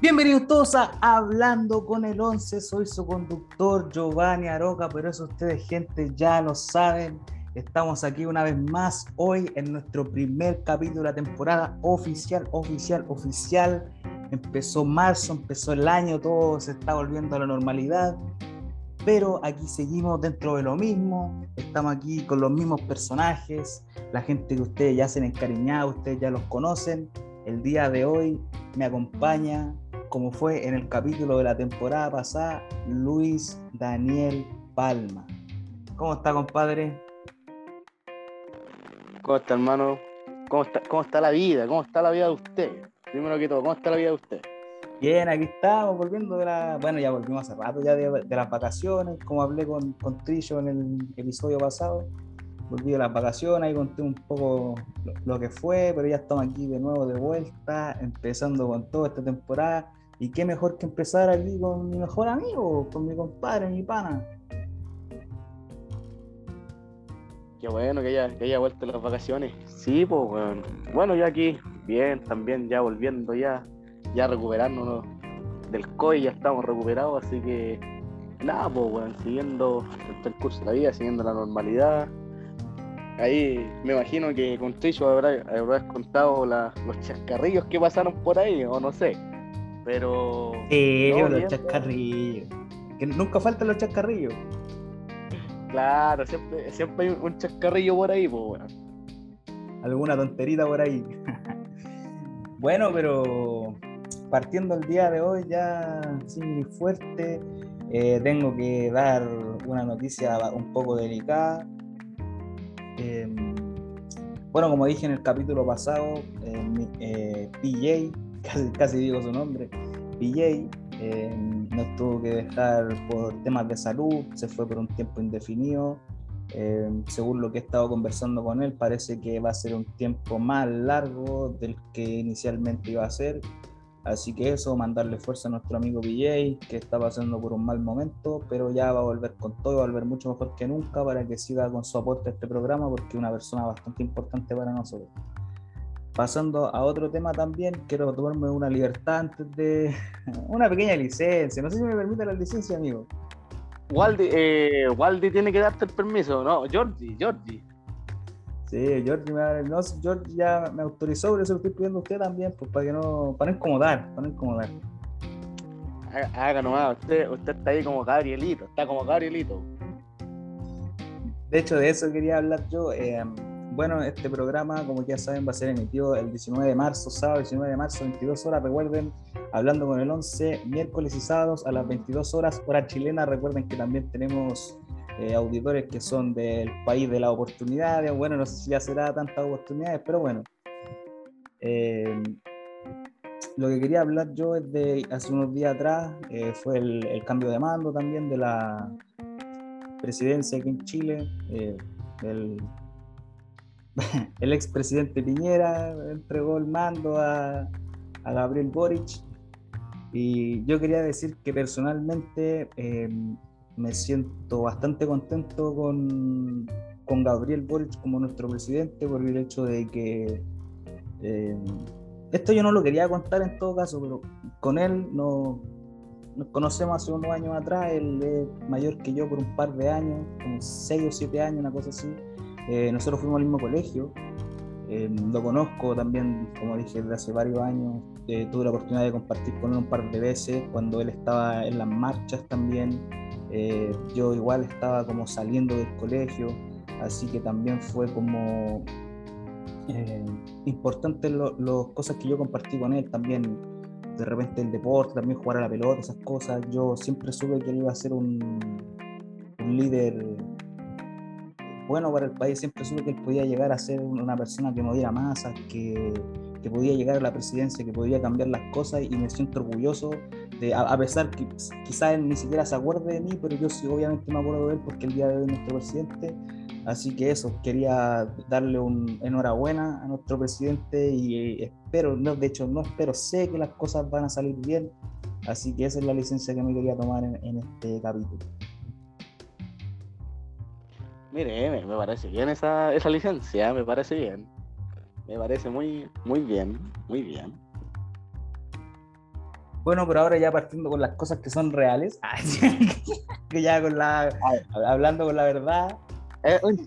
Bienvenidos todos a Hablando con el 11. Soy su conductor Giovanni Aroca, pero eso ustedes, gente, ya lo saben. Estamos aquí una vez más hoy en nuestro primer capítulo de la temporada oficial, oficial, oficial. Empezó marzo, empezó el año, todo se está volviendo a la normalidad. Pero aquí seguimos dentro de lo mismo. Estamos aquí con los mismos personajes. La gente que ustedes ya se han encariñado, ustedes ya los conocen. El día de hoy me acompaña como fue en el capítulo de la temporada pasada, Luis Daniel Palma. ¿Cómo está, compadre? ¿Cómo está, hermano? ¿Cómo está, ¿Cómo está la vida? ¿Cómo está la vida de usted? Primero que todo, ¿cómo está la vida de usted? Bien, aquí estamos volviendo de la. Bueno, ya volvimos hace rato ya de, las vacaciones, como hablé con, con Trillo en el episodio pasado. Volví de las vacaciones, ahí conté un poco lo, lo, que fue, pero ya estamos aquí de nuevo de vuelta, empezando con toda esta temporada. Y qué mejor que empezar aquí con mi mejor amigo, con mi compadre, mi pana. Qué bueno que haya, que haya vuelto las vacaciones. Sí, pues bueno. bueno, ya aquí, bien, también ya volviendo ya, ya recuperándonos del COI, ya estamos recuperados, así que nada, pues bueno, siguiendo el curso de la vida, siguiendo la normalidad. Ahí me imagino que con Trillo habrás, habrás contado la, los chascarrillos que pasaron por ahí, o no sé. Pero. Sí, los chascarrillos. Que nunca faltan los chascarrillos. Claro, siempre, siempre hay un chascarrillo por ahí, pues bueno. Alguna tonterita por ahí. bueno, pero partiendo el día de hoy ya sí fuerte, eh, tengo que dar una noticia un poco delicada. Eh, bueno, como dije en el capítulo pasado, eh, PJ casi, casi digo su nombre, PJ, eh, nos tuvo que dejar por temas de salud, se fue por un tiempo indefinido. Eh, según lo que he estado conversando con él, parece que va a ser un tiempo más largo del que inicialmente iba a ser. Así que eso, mandarle fuerza a nuestro amigo PJ, que está pasando por un mal momento, pero ya va a volver con todo, va a volver mucho mejor que nunca para que siga con su aporte a este programa, porque es una persona bastante importante para nosotros. Pasando a otro tema también, quiero tomarme una libertad antes de una pequeña licencia. No sé si me permite la licencia, amigo. Waldi, eh, Waldi tiene que darte el permiso, ¿no? Georgie, Georgie. Sí, Georgie, me, no, Georgie ya me autorizó, pero eso lo estoy pidiendo a usted también, pues para que no, para no incomodar, para no incomodar. Haga, nomás, usted, usted está ahí como Gabrielito, está como Gabrielito. De hecho, de eso quería hablar yo. Eh, bueno, este programa, como ya saben, va a ser emitido el 19 de marzo, sábado 19 de marzo, 22 horas. Recuerden, hablando con el 11, miércoles y sábados a las 22 horas, hora chilena. Recuerden que también tenemos eh, auditores que son del país de las oportunidades. Bueno, no sé si ya será tantas oportunidades, pero bueno. Eh, lo que quería hablar yo es de hace unos días atrás, eh, fue el, el, cambio de mando también de la presidencia aquí en Chile. Eh, el expresidente Piñera entregó el mando a, a, Gabriel Boric. Y yo quería decir que personalmente eh, me siento bastante contento con, con, Gabriel Boric como nuestro presidente por el hecho de que eh, esto yo no lo quería contar en todo caso, pero con él no, nos conocemos hace unos años atrás, él es mayor que yo por un par de años, como 6 o 7 años, una cosa así. Eh, nosotros fuimos al mismo colegio, eh, lo conozco también, como dije, desde hace varios años. Eh, tuve la oportunidad de compartir con él un par de veces cuando él estaba en las marchas también. yo igual estaba como saliendo del colegio, así que también fue como importante las cosas que yo compartí con él también. De repente el deporte, también jugar a la pelota, esas cosas. Yo siempre supe que él iba a ser un, un líder bueno para el país. Siempre supe que él podía llegar a ser una persona que moviera masas, que, que podía llegar a la presidencia, que podía cambiar las cosas y me siento orgulloso de, a, a pesar que quizás él ni siquiera se acuerde de mí, pero yo sí obviamente me acuerdo de él porque el día de hoy es nuestro presidente. Así que eso, quería darle un enhorabuena a nuestro presidente y espero, no, de hecho no espero, sé que las cosas van a salir bien. Así que esa es la licencia que me quería tomar en, en este capítulo. Mire, me, me, parece bien esa, esa licencia, me parece bien. Me parece muy, muy bien, muy bien. Bueno, pero ahora ya partiendo con las cosas que son reales, que ya con la, hablando con la verdad. Es un,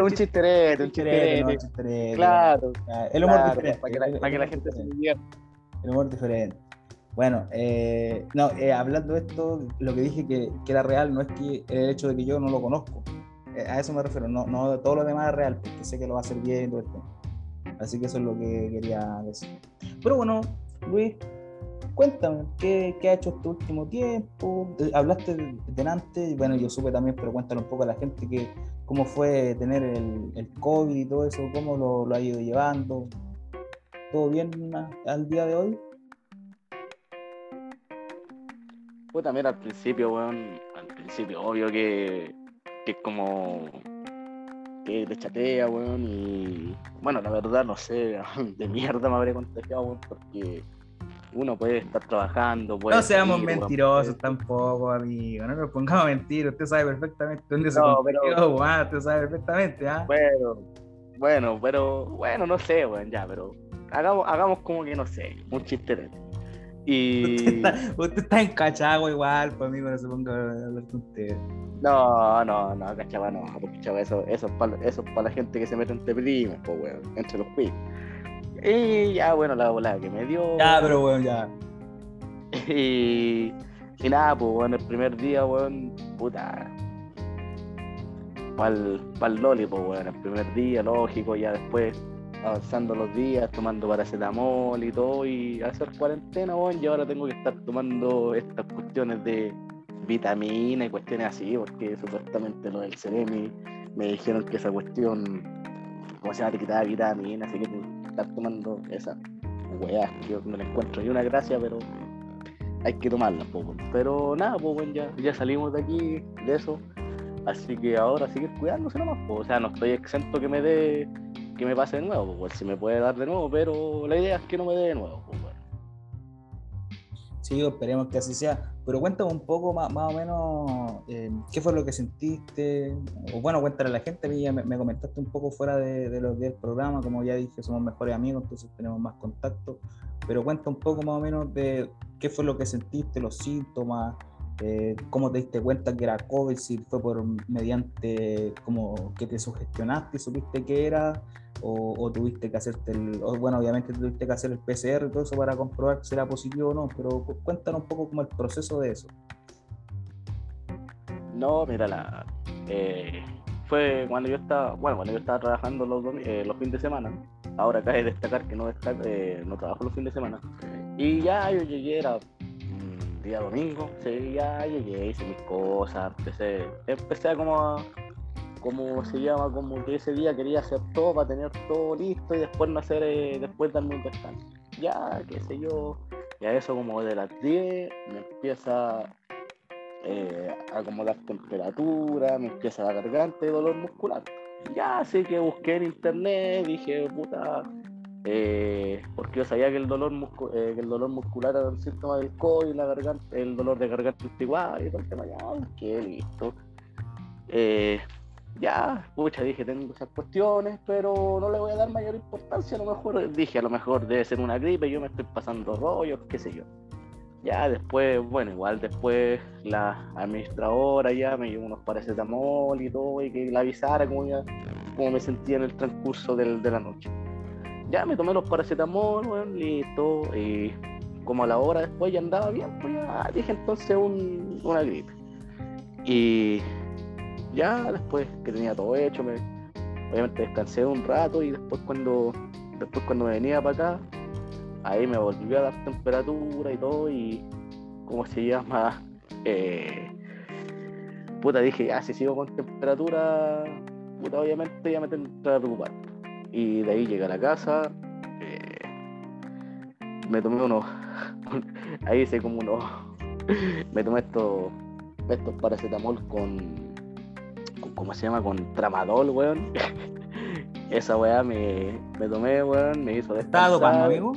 un, chisterete, un chisterete. Claro. El humor diferente. Para que la, para que la gente se divierta. El humor diferente. Bueno, eh, no, eh, hablando de esto, lo que dije que, que, era real no es que el hecho de que yo no lo conozco. Eh, a eso me refiero, no, no todo lo demás es real, porque sé que lo va a hacer bien todo esto. Así que eso es lo que quería decir. Pero bueno, Luis, cuéntame, ¿qué, qué ha hecho este último tiempo? Hablaste delante, y bueno, yo supe también, pero cuéntale un poco a la gente que, cómo fue tener el, el COVID y todo eso, cómo lo, lo ha ido llevando. ¿Todo bien al día de hoy? Puta, mira, al principio, weón, al principio, obvio que, que es como que te chatea, weón, y bueno, la verdad no sé, de mierda me habría contagiado, weón, porque uno puede estar trabajando. Puede no seamos mentirosos tampoco, amigo. No nos pongamos a mentir. Usted sabe perfectamente dónde se no, pero... usted sabe perfectamente, ¿ah? Bueno, bueno, pero bueno, no sé, weón, ya, pero hagamos, hagamos como que no sé, un chiste y... Usted está, en Cachagua igual, pues amigo, no se ponga a hablar con usted. No, no, no, Cachagua no, porque Cachagua eso, eso es para eso la gente que se mete entre primos, pues weón, entre los quiz. Y ya, bueno, la bola que me dio. Ya, pero weón, ya. Y, y nada, pues weón, el primer día, weón, puta. Pa'l, pa'l loli, pues weón, el primer día, lógico, ya después avanzando los días, tomando paracetamol y todo, y hacer cuarentena, bueno, y ahora tengo que estar tomando estas cuestiones de vitamina y cuestiones así, porque supuestamente lo del Ceremi me dijeron que esa cuestión, como se llama, te quitaba vitamina, así que tengo que estar tomando esa weá, que no le encuentro ni una gracia, pero hay que tomarla, poco. Pero nada, pues bueno, ya, salimos de aquí, de eso. Así que ahora seguir cuidándose nomás, pues. o sea, no estoy exento que me dé que me pase de nuevo, pues, si me puede dar de nuevo, pero la idea es que no me dé de nuevo. Pues, Sí, esperemos que así sea. Pero cuéntame un poco más, más o menos eh, qué fue lo que sentiste. O bueno, cuéntale a la gente, me, me comentaste un poco fuera de, de lo del programa, como ya dije, somos mejores amigos, entonces tenemos más contacto. Pero cuenta un poco más o menos de qué fue lo que sentiste, los síntomas, eh, cómo te diste cuenta que era COVID, si fue por mediante como que te sugestionaste y supiste que era, o, tuviste que hacerte el, bueno, obviamente tuviste que hacer el PCR y todo eso para comprobar si era positivo o no, pero cuéntanos un poco como el proceso de eso. No, mira, la, eh, fue cuando yo estaba, bueno, cuando yo estaba trabajando los, eh, fines de semana, ahora cabe destacar que no, eh, no trabajo los fines de semana, y ya yo llegué, era día domingo, sí, ya llegué, hice mis cosas, empecé, empecé a como como se llama, como que ese día quería hacer todo para tener todo listo y después no hacer, eh, después darme un descanso. Ya, qué sé yo, y a eso como de las 10 me empieza eh, a acomodar temperatura, me empieza la garganta y dolor muscular. Ya, así que busqué en internet, dije, puta, eh, porque yo sabía que el dolor, eh, el dolor muscular era un síntoma del COVID, la garganta, el dolor de garganta igual y todo el tema, ya, qué listo. Eh, ya, pucha, dije, tengo esas cuestiones, pero no le voy a dar mayor importancia, a lo mejor, dije, a lo mejor debe ser una gripe, yo me estoy pasando rollos, qué sé yo. Ya después, bueno, igual después la administradora ya me dio unos paracetamol y todo, y que la avisara como, ya, me sentía en el transcurso de la noche. Ya me tomé los paracetamol, bueno, listo, y como a la hora después ya andaba bien, pues ya dije entonces un, una gripe. Y ya después que tenía todo hecho, me, obviamente descansé un rato y después cuando, después cuando me venía para acá, ahí me volvió a dar temperatura y todo y como se llama, eh, puta dije, ya si sigo con temperatura, puta obviamente ya me tengo que preocupar. Y de ahí llegué a la casa, eh, me tomé unos, ahí hice como unos, me tomé estos, estos paracetamol con ¿cómo se llama? Con tramadol, weón. Esa weá me, me tomé, weón, me hizo ¿Estado cuando, amigo?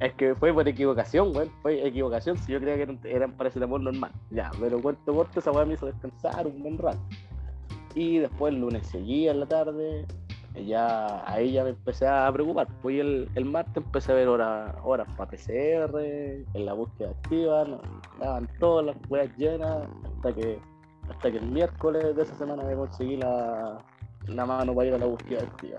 Es que fue por equivocación, weón. Fue equivocación. Si yo creía que eran, eran paracetamol normal. Ya, pero cuento corto, esa weá me hizo descansar un buen rato. Y después el lunes seguía en la tarde. Ya ahí ya me empecé a preocupar. Pues el, el martes empecé a ver horas, horas para PCR, en la búsqueda activa, no, todas las weas llenas, hasta que, hasta que el miércoles de esa semana me conseguí la, la mano para ir a la búsqueda activa.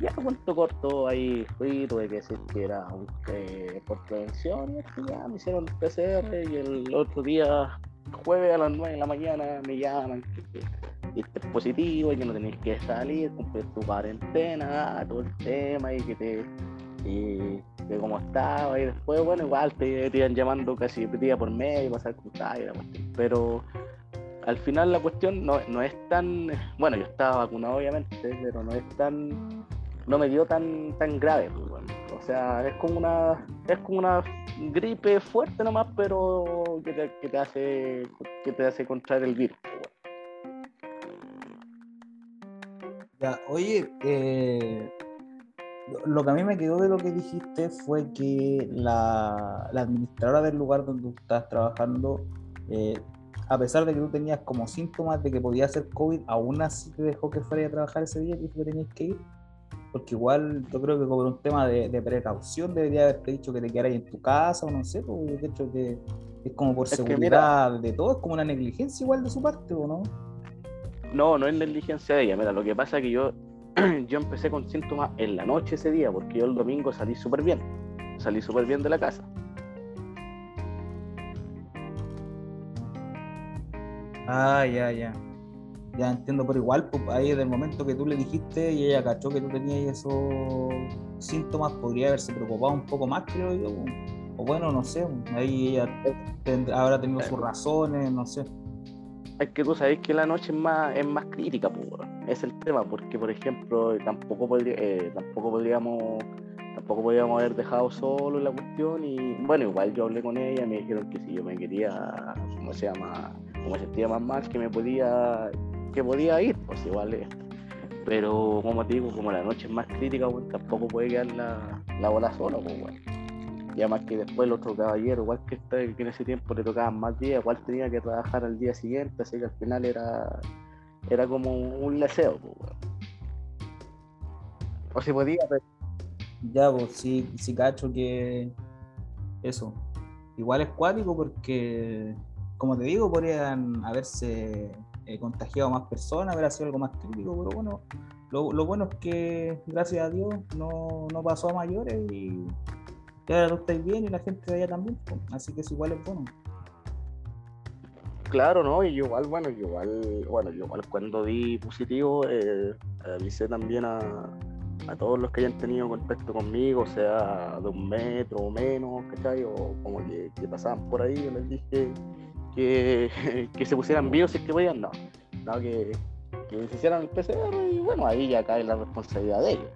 Ya cuento corto, ahí fui, tuve que decir que era un, eh, por prevención, y ya me hicieron el PCR y el otro día, jueves a las 9 de la mañana, me llaman que, diste positivo y que no tenías que salir, cumplir tu cuarentena, todo el tema y que te y de cómo estaba y después bueno igual te, iban llamando casi día por medio para saber cómo y la cuestión. pero al final la cuestión no, no es tan bueno yo estaba vacunado obviamente pero no es tan no me dio tan tan grave pues, o sea es como una es como una gripe fuerte nomás pero que te, que te hace que te hace contraer el virus Ya, oye, eh, lo que a mí me quedó de lo que dijiste fue que la, administradora del lugar donde tú estás trabajando, eh, a pesar de que tú tenías como síntomas de que podía ser COVID, aún así te dejó que fuera a trabajar ese día y que tenías que ir. Porque igual yo creo que por un tema de, precaución debería haberte dicho que te quedaras en tu casa o no sé, porque de hecho que es como por seguridad de todo, es como una negligencia igual de su parte, ¿o no? No, no es negligencia de ella. Mira, lo que pasa es que yo, yo empecé con síntomas en la noche ese día, porque yo el domingo salí súper bien. Salí súper bien de la casa. Ah, ya, ya. Ya entiendo, pero igual, pues, ahí del momento que tú le dijiste y ella cachó que tú tenías esos síntomas, podría haberse preocupado un poco más, creo yo. O bueno, no sé, ahí ella habrá tenido sus razones, no sé. Es que tú sabes que la noche es más, es más crítica, pues, es el tema, porque por ejemplo tampoco podría, eh, tampoco podríamos tampoco podríamos haber dejado solo la cuestión y bueno igual yo hablé con ella me dijeron que si yo me quería como se llama como se sentía más mal que me podía que podía ir pues igual es pero como te digo como la noche es más crítica pues, tampoco puede quedar la, la bola sola pues bueno y además que después el otro caballero, igual que, este, que en ese tiempo le tocaban más días, igual tenía que trabajar al día siguiente, así que al final era, era como un leseo. Pues, o si podía, pero... Ya, pues sí, sí cacho que eso. Igual es cuático porque, como te digo, podrían haberse contagiado más personas, haber sido algo más crítico, pero bueno, lo, bueno es que, gracias a Dios, no, no pasó a mayores y y ahora tú estás bien y la gente de allá también, así que es igual es bueno. Claro, ¿no? Y igual, bueno, igual, bueno, igual cuando di positivo, eh, avisé también a, a, todos los que hayan tenido contacto conmigo, sea, de un metro o menos, ¿cachai? O como que, pasaban por ahí, yo les dije que, que se pusieran vivos si es que podían, no, no que, que se hicieran el PCR y bueno, ahí ya cae la responsabilidad de ellos.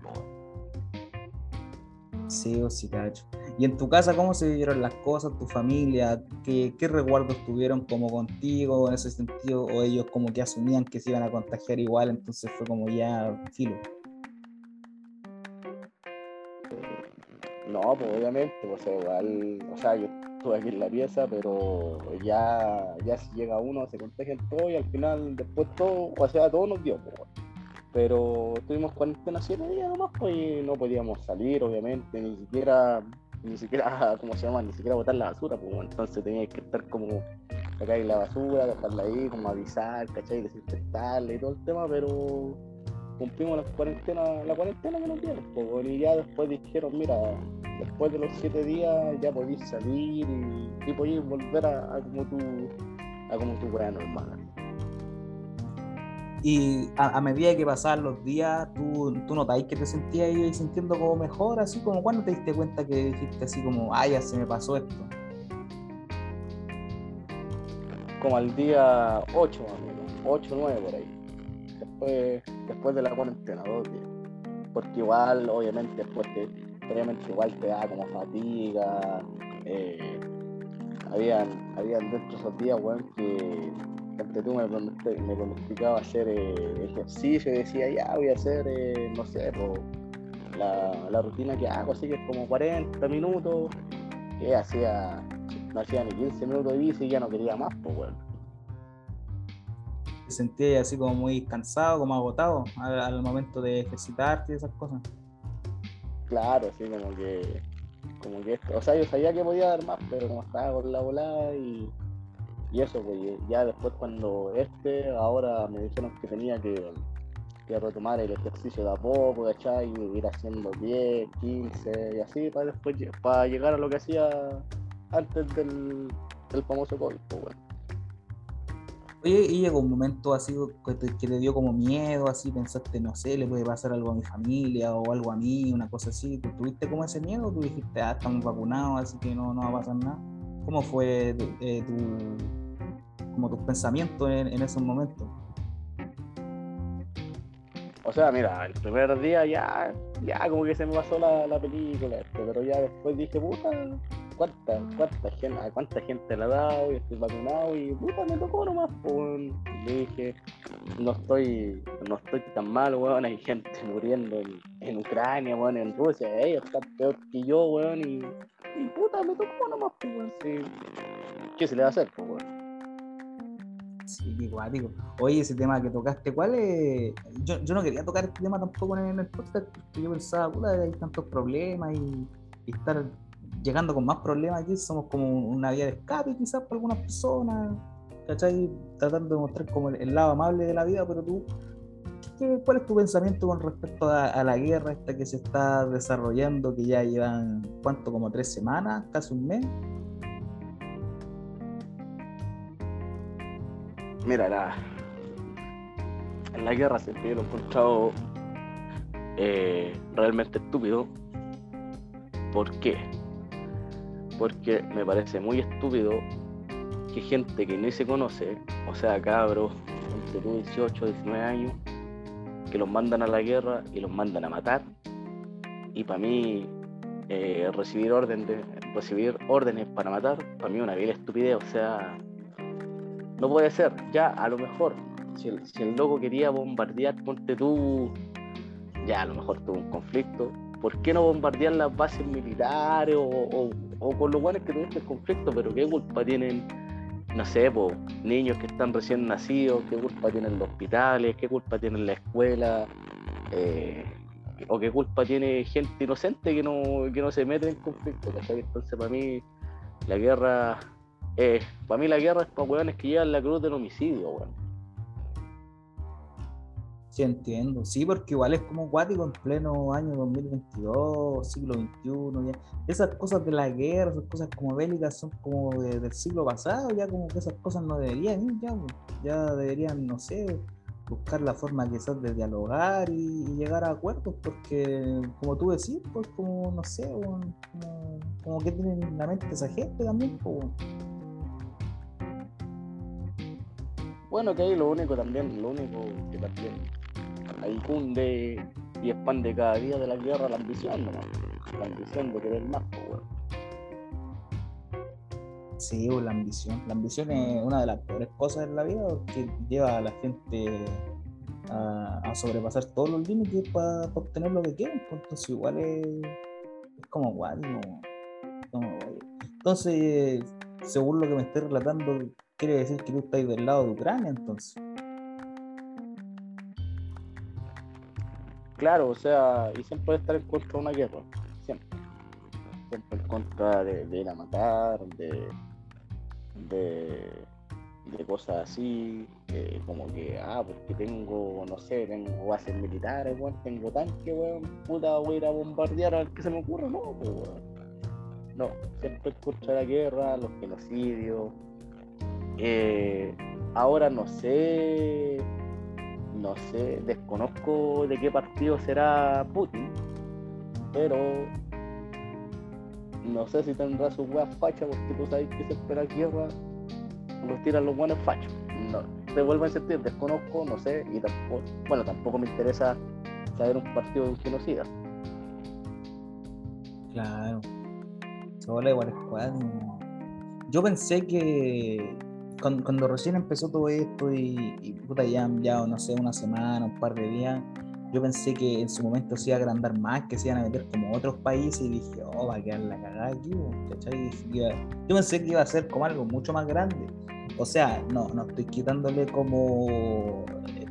Sí, o sí, cacho. ¿Y en tu casa cómo se vivieron las cosas, tu familia? ¿Qué, qué recuerdos tuvieron como contigo en ese sentido? ¿O ellos como que asumían que se iban a contagiar igual, entonces fue como ya filo? No, pues obviamente, pues igual, o sea, yo aquí en la pieza, pero ya, ya si llega uno se contagian todo y al final después todo, o sea, todo nos dio, pues, pero estuvimos cuarentena siete días nomás, pues y no podíamos salir, obviamente, ni siquiera ni siquiera, ¿cómo se llama? Ni siquiera botar la basura, pues entonces tenía que estar como acá en la basura, dejarla ahí, como avisar, ¿cachai? Desinfectarla y todo el tema, pero cumplimos la cuarentena, la cuarentena que nos dieron, pues, y ya después dijeron, mira, después de los siete días ya podéis salir y, y podéis volver a, como tu a como tu normal. Y a, medida que pasaban los días, tú, tú notáis que te sentías ahí sintiendo como mejor, así como cuando te diste cuenta que dijiste así como, ay, ya se me pasó esto. Como al día 8 más o menos, 8 9 por ahí. Después, después de la cuarentena, dos días. Porque igual, obviamente, después te, obviamente igual te da como fatiga. Eh, habían, habían dentro de esos días, weón, que tú me, me pronosticaba hacer eh, ejercicio y decía, ya voy a hacer, eh, no sé, la, rutina que hago, así que es como 40 minutos, que hacía, no hacía ni 15 minutos de bici y ya no quería más, pues bueno. sentías así como muy cansado, como agotado al, momento de ejercitarte y esas cosas. Claro, sí, como que, como que esto, o sea, yo sabía que podía dar más, pero como estaba con la volada y, y eso, pues ya después cuando este, ahora me dijeron que tenía que, que retomar el ejercicio de a poco, ¿cachai? Y ir haciendo 10, 15 y así para después para llegar a lo que hacía antes del, del famoso COVID, pues. Oye, y llegó un momento así que te, dio como miedo, así pensaste, no sé, le puede pasar algo a mi familia o algo a mí, una cosa así. ¿Tuviste como ese miedo tú dijiste, ah, estamos vacunados, así que no, no va a pasar nada? ¿Cómo fue eh, tu, como tus pensamientos en, en, esos momentos? O sea, mira, el primer día ya, ya como que se me pasó la, la película, pero ya después dije, puta, cuánta, gente, cuánta gente le ha dado y estoy vacunado y puta me tocó nomás, pues le dije, no estoy, no estoy tan mal, weón, hay gente muriendo en, Ucrania, weón, en Rusia, ellos están peor que yo, weón, y, y puta me tocó nomás, pues weón. ¿Qué se le va a hacer, pues weón? Sí, igual, digo. Oye, ese tema que tocaste, ¿cuál es? Yo, yo no quería tocar este tema tampoco en el podcast, porque yo pensaba, puta, hay tantos problemas y estar llegando con más problemas aquí, somos como una vía de escape quizás para algunas personas, ¿cachai? Tratando de mostrar como el, lado amable de la vida, pero tú, ¿cuál es tu pensamiento con respecto a, la guerra esta que se está desarrollando, que ya llevan, ¿cuánto? Como tres semanas, casi un mes? Mira, la, en la guerra se lo he encontrado eh, realmente estúpido. ¿Por qué? Porque me parece muy estúpido que gente que ni se conoce, o sea, cabros entre 18, 19 años, que los mandan a la guerra y los mandan a matar. Y para mí, eh, recibir, orden de, recibir órdenes para matar, para mí una vil estupidez, o sea, no puede ser. Ya, a lo mejor, si el, si el loco quería bombardear, ponte tú, ya a lo mejor tuvo un conflicto, ¿por qué no bombardear las bases militares o, con los buenos que tuviste el conflicto? Pero ¿qué culpa tienen, no sé, niños que están recién nacidos? ¿Qué culpa tienen los hospitales? ¿Qué culpa tienen la escuela? Eh, ¿O qué culpa tiene gente inocente que no, que no se mete en conflicto? Entonces, para mí, la guerra. Eh, para mí, la guerra es para hueones que llevan la cruz del homicidio, weón. Sí, entiendo. Sí, porque igual es como cuático en pleno año 2022, siglo XXI. Ya. Esas cosas de la guerra, esas cosas como bélicas son como del siglo pasado, ya como que esas cosas no deberían ir, ya, ya deberían, no sé, buscar la forma quizás de dialogar y, llegar a acuerdos, porque como tú decís, pues como, no sé, como, que tienen la mente esa gente también, pues. Bueno, que ahí lo único también, lo único que también ahí cunde y expande cada día de la guerra la ambición, La ambición de querer más, pues, Sí, la ambición. La ambición es una de las peores cosas en la vida que lleva a la gente a, sobrepasar todos los límites para, obtener lo que quieren. Pues, entonces, igual es, como guay. entonces, según lo que me estoy relatando, quiere decir que tú estás del lado de Ucrania, entonces. Claro, o sea, y siempre estar en contra de una guerra, siempre. Siempre en contra de, ir a matar, de, de, cosas así, como que, ah, porque tengo, no sé, tengo bases militares, weón, tengo tanque, weón, puta, voy a ir a bombardear al que se me ocurra, no, pues, weón. No, siempre de la guerra, los genocidios. Eh, ahora no sé no sé, desconozco de qué partido será Putin, pero no sé si tendrá su weas facha, porque tú sabes que siempre la guerra los tiran los buenos fachos. No, te vuelvo a insistir, desconozco, no sé, y tampoco, bueno, tampoco me interesa saber un partido de un genocida. Claro. Hola, igual Yo pensé que cuando, recién empezó todo esto y, puta, ya, ya, no sé, una semana, un par de días, yo pensé que en su momento se iba a agrandar más, que se iban a meter como otros países y dije, oh, va a quedar la cagada aquí, ¿cachai? yo pensé que iba a ser como algo mucho más grande. o sea, no, no estoy quitándole como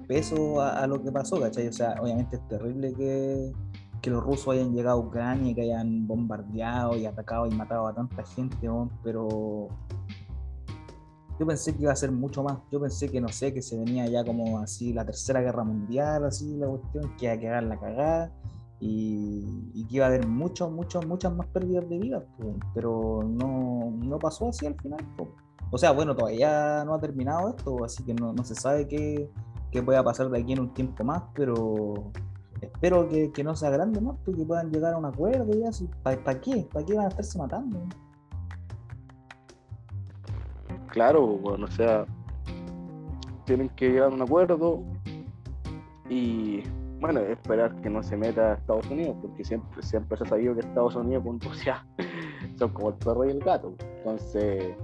peso a, lo que pasó, ¿cachai? O sea, obviamente es terrible que, que los rusos hayan llegado a Ucrania y que hayan bombardeado y atacado y matado a tanta gente, pero yo pensé que iba a ser mucho más. Yo pensé que, no sé, que se venía ya como así la tercera guerra mundial, así la cuestión, que iba a quedar la cagada y, que iba a haber mucho, mucho, muchas más pérdidas de vida, pero no, no pasó así al final. O sea, bueno, todavía no ha terminado esto, así que no, no se sabe qué, qué pueda pasar de aquí en un tiempo más, pero espero que, que no sea grande más, pues, que puedan llegar a un acuerdo y así. ¿Para qué? ¿Para qué van a estarse matando? Claro, bueno, o sea, tienen que llegar a un acuerdo y, bueno, esperar que no se meta a Estados Unidos, porque siempre, se ha sabido que Estados Unidos con son como el perro y el gato. Entonces,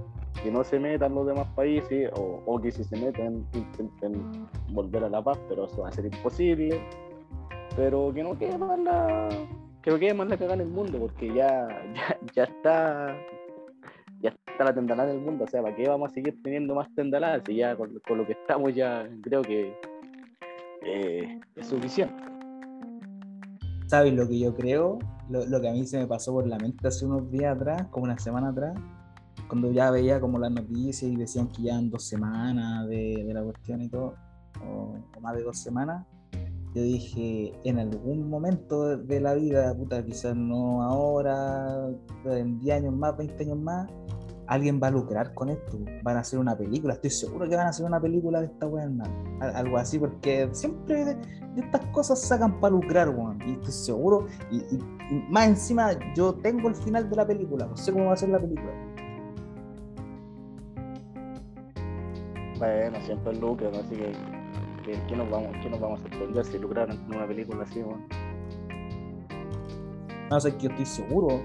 que no se metan los demás países o, que si se meten intenten volver a la paz, pero eso va a ser imposible. Pero que no quede más la, que no quede más la cagada en el mundo, porque ya, ya, ya está la tendalada del mundo, o sea, ¿para qué vamos a seguir teniendo más tendaladas? Si ya con, lo que estamos ya creo que eh, es suficiente. ¿Sabes lo que yo creo? Lo, que a mí se me pasó por la mente hace unos días atrás, como una semana atrás, cuando ya veía como las noticias y decían que ya en dos semanas de, la cuestión y todo, o, más de dos semanas, yo dije, en algún momento de la vida, puta, quizás no ahora, en 10 años más, 20 años más, alguien va a lucrar con esto, van a hacer una película, estoy seguro que van a hacer una película de esta weá, algo así, porque siempre de, estas cosas sacan para lucrar, weón, y estoy seguro, y, más encima yo tengo el final de la película, no sé cómo va a ser la película. Bueno, siempre lucran, así que ¿qué, nos vamos, nos vamos a sorprender si lucraron en una película así, weón? No sé, que yo estoy seguro,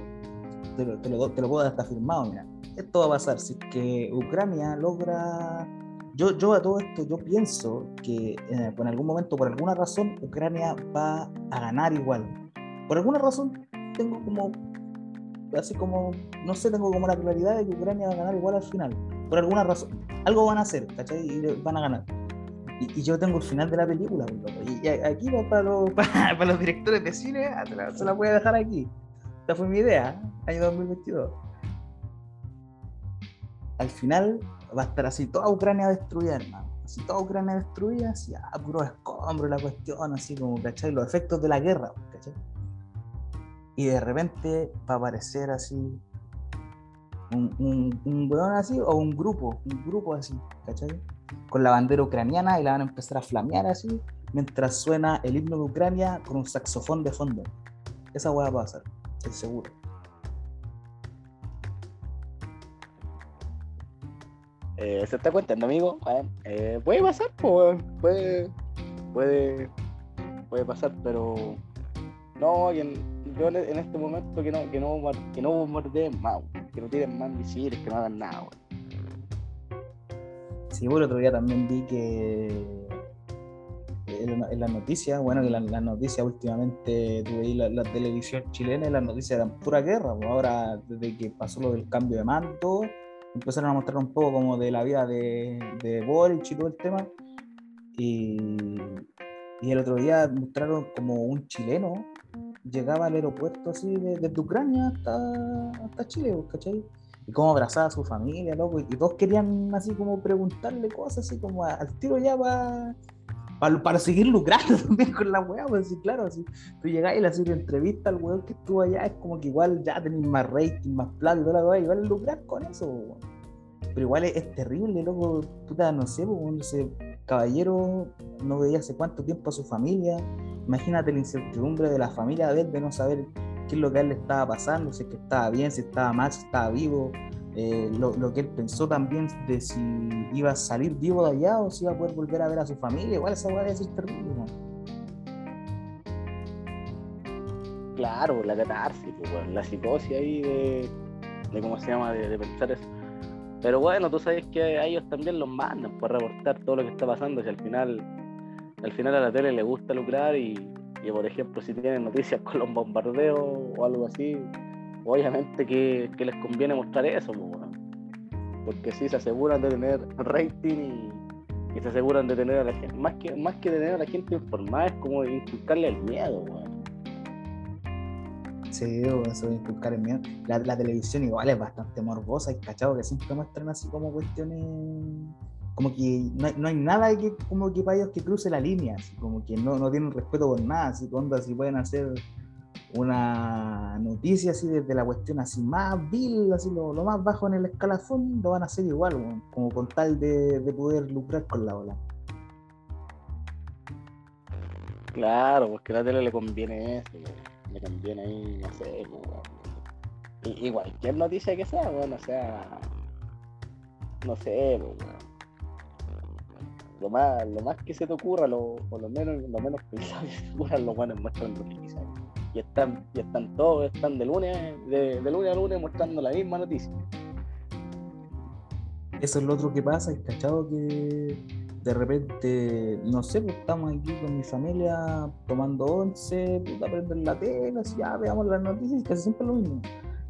te lo, te lo, te lo puedo dar hasta firmado, mira esto va a pasar, si es que Ucrania logra... Yo, yo a todo esto, yo pienso que eh, en algún momento, por alguna razón, Ucrania va a ganar igual. Por alguna razón, tengo como, así como, no sé, tengo como la claridad de que Ucrania va a ganar igual al final. Por alguna razón. Algo van a hacer, ¿cachai? Y van a ganar. Y, yo tengo el final de la película, y, aquí para los, para, los directores de cine, se la, voy a dejar aquí. Esta fue mi idea, año 2022 al final va a estar así toda Ucrania destruida, hermano. Así toda Ucrania destruida, así, ah, puro escombro la cuestión, así como, ¿cachai? Los efectos de la guerra, ¿cachai? Y de repente va a aparecer así un, un, un weón así, o un grupo, un grupo así, ¿cachai? Con la bandera ucraniana y la van a empezar a flamear así, mientras suena el himno de Ucrania con un saxofón de fondo. Esa weá va a pasar, estoy seguro. Eh, se está contando, amigo. Eh, puede pasar, puede, puede, puede pasar, pero no, yo en este momento que no, que no, que no bombardeen más, que no tiren más misiles, que no hagan nada. Sí, bueno, otro día también vi que en, las noticias, bueno, que las noticias últimamente tuve la, la, televisión chilena y las noticias eran pura guerra, ahora desde que pasó lo del cambio de mando empezaron a mostrar un poco como de la vida de, de Boric y todo el tema. Y, y, el otro día mostraron como un chileno llegaba al aeropuerto así desde Ucrania hasta, hasta Chile, pues, ¿cachai? Y cómo abrazaba a su familia, loco, y todos querían así como preguntarle cosas así como al tiro ya para para, seguir lucrando también con la weá, pues sí, claro, si tú llegás y le haces una entrevista al weón que estuvo allá, es como que igual ya tenéis más rating, más plata y toda la weá, igual lucrar con eso, weón. Pero igual es, terrible, loco, puta, no sé, weón, ese caballero no veía hace cuánto tiempo a su familia, imagínate la incertidumbre de la familia de él, de no saber qué es lo que a él le estaba pasando, si es que estaba bien, si estaba mal, si estaba vivo, eh, lo, que él pensó también de si iba a salir vivo de allá o si iba a poder volver a ver a su familia, igual esa hueá es terrible. Claro, la catarsis, pues, la psicosis ahí de, de, cómo se llama, de, pensar eso. Pero bueno, tú sabes que a ellos también los mandan por reportar todo lo que está pasando, si al final, al final a la tele le gusta lucrar y, y por ejemplo si tienen noticias con los bombardeos o algo así, obviamente que, les conviene mostrar eso. porque sí se aseguran de tener rating y, se aseguran de tener a la gente, más que, más que tener a la gente informada, es como inculcarle el miedo, weón. Sí, eso de inculcar el miedo. La, televisión igual es bastante morbosa y cachado que siempre muestran así como cuestiones como que no hay, nada que como que para ellos que cruce la línea, así como que no, no tienen respeto por nada, así que si pueden hacer una noticia así desde la cuestión así más vil, así lo, más bajo en el escalafón, lo van a hacer igual, como con tal de, poder lucrar con la ola. Claro, porque a la tele le conviene eso, le conviene ahí, no sé, y, cualquier noticia que sea, bueno, o sea, no sé, lo más, lo más que se te ocurra, lo, por lo menos, lo menos pensado que se te ocurra, lo bueno es muestran noticias y están, y están todos, están de lunes, de, lunes a lunes mostrando la misma noticia. Eso es lo otro que pasa, es cachado que de repente, no sé, pues estamos aquí con mi familia tomando once, puta, prenden la tele, ya veamos las noticias, casi siempre lo mismo.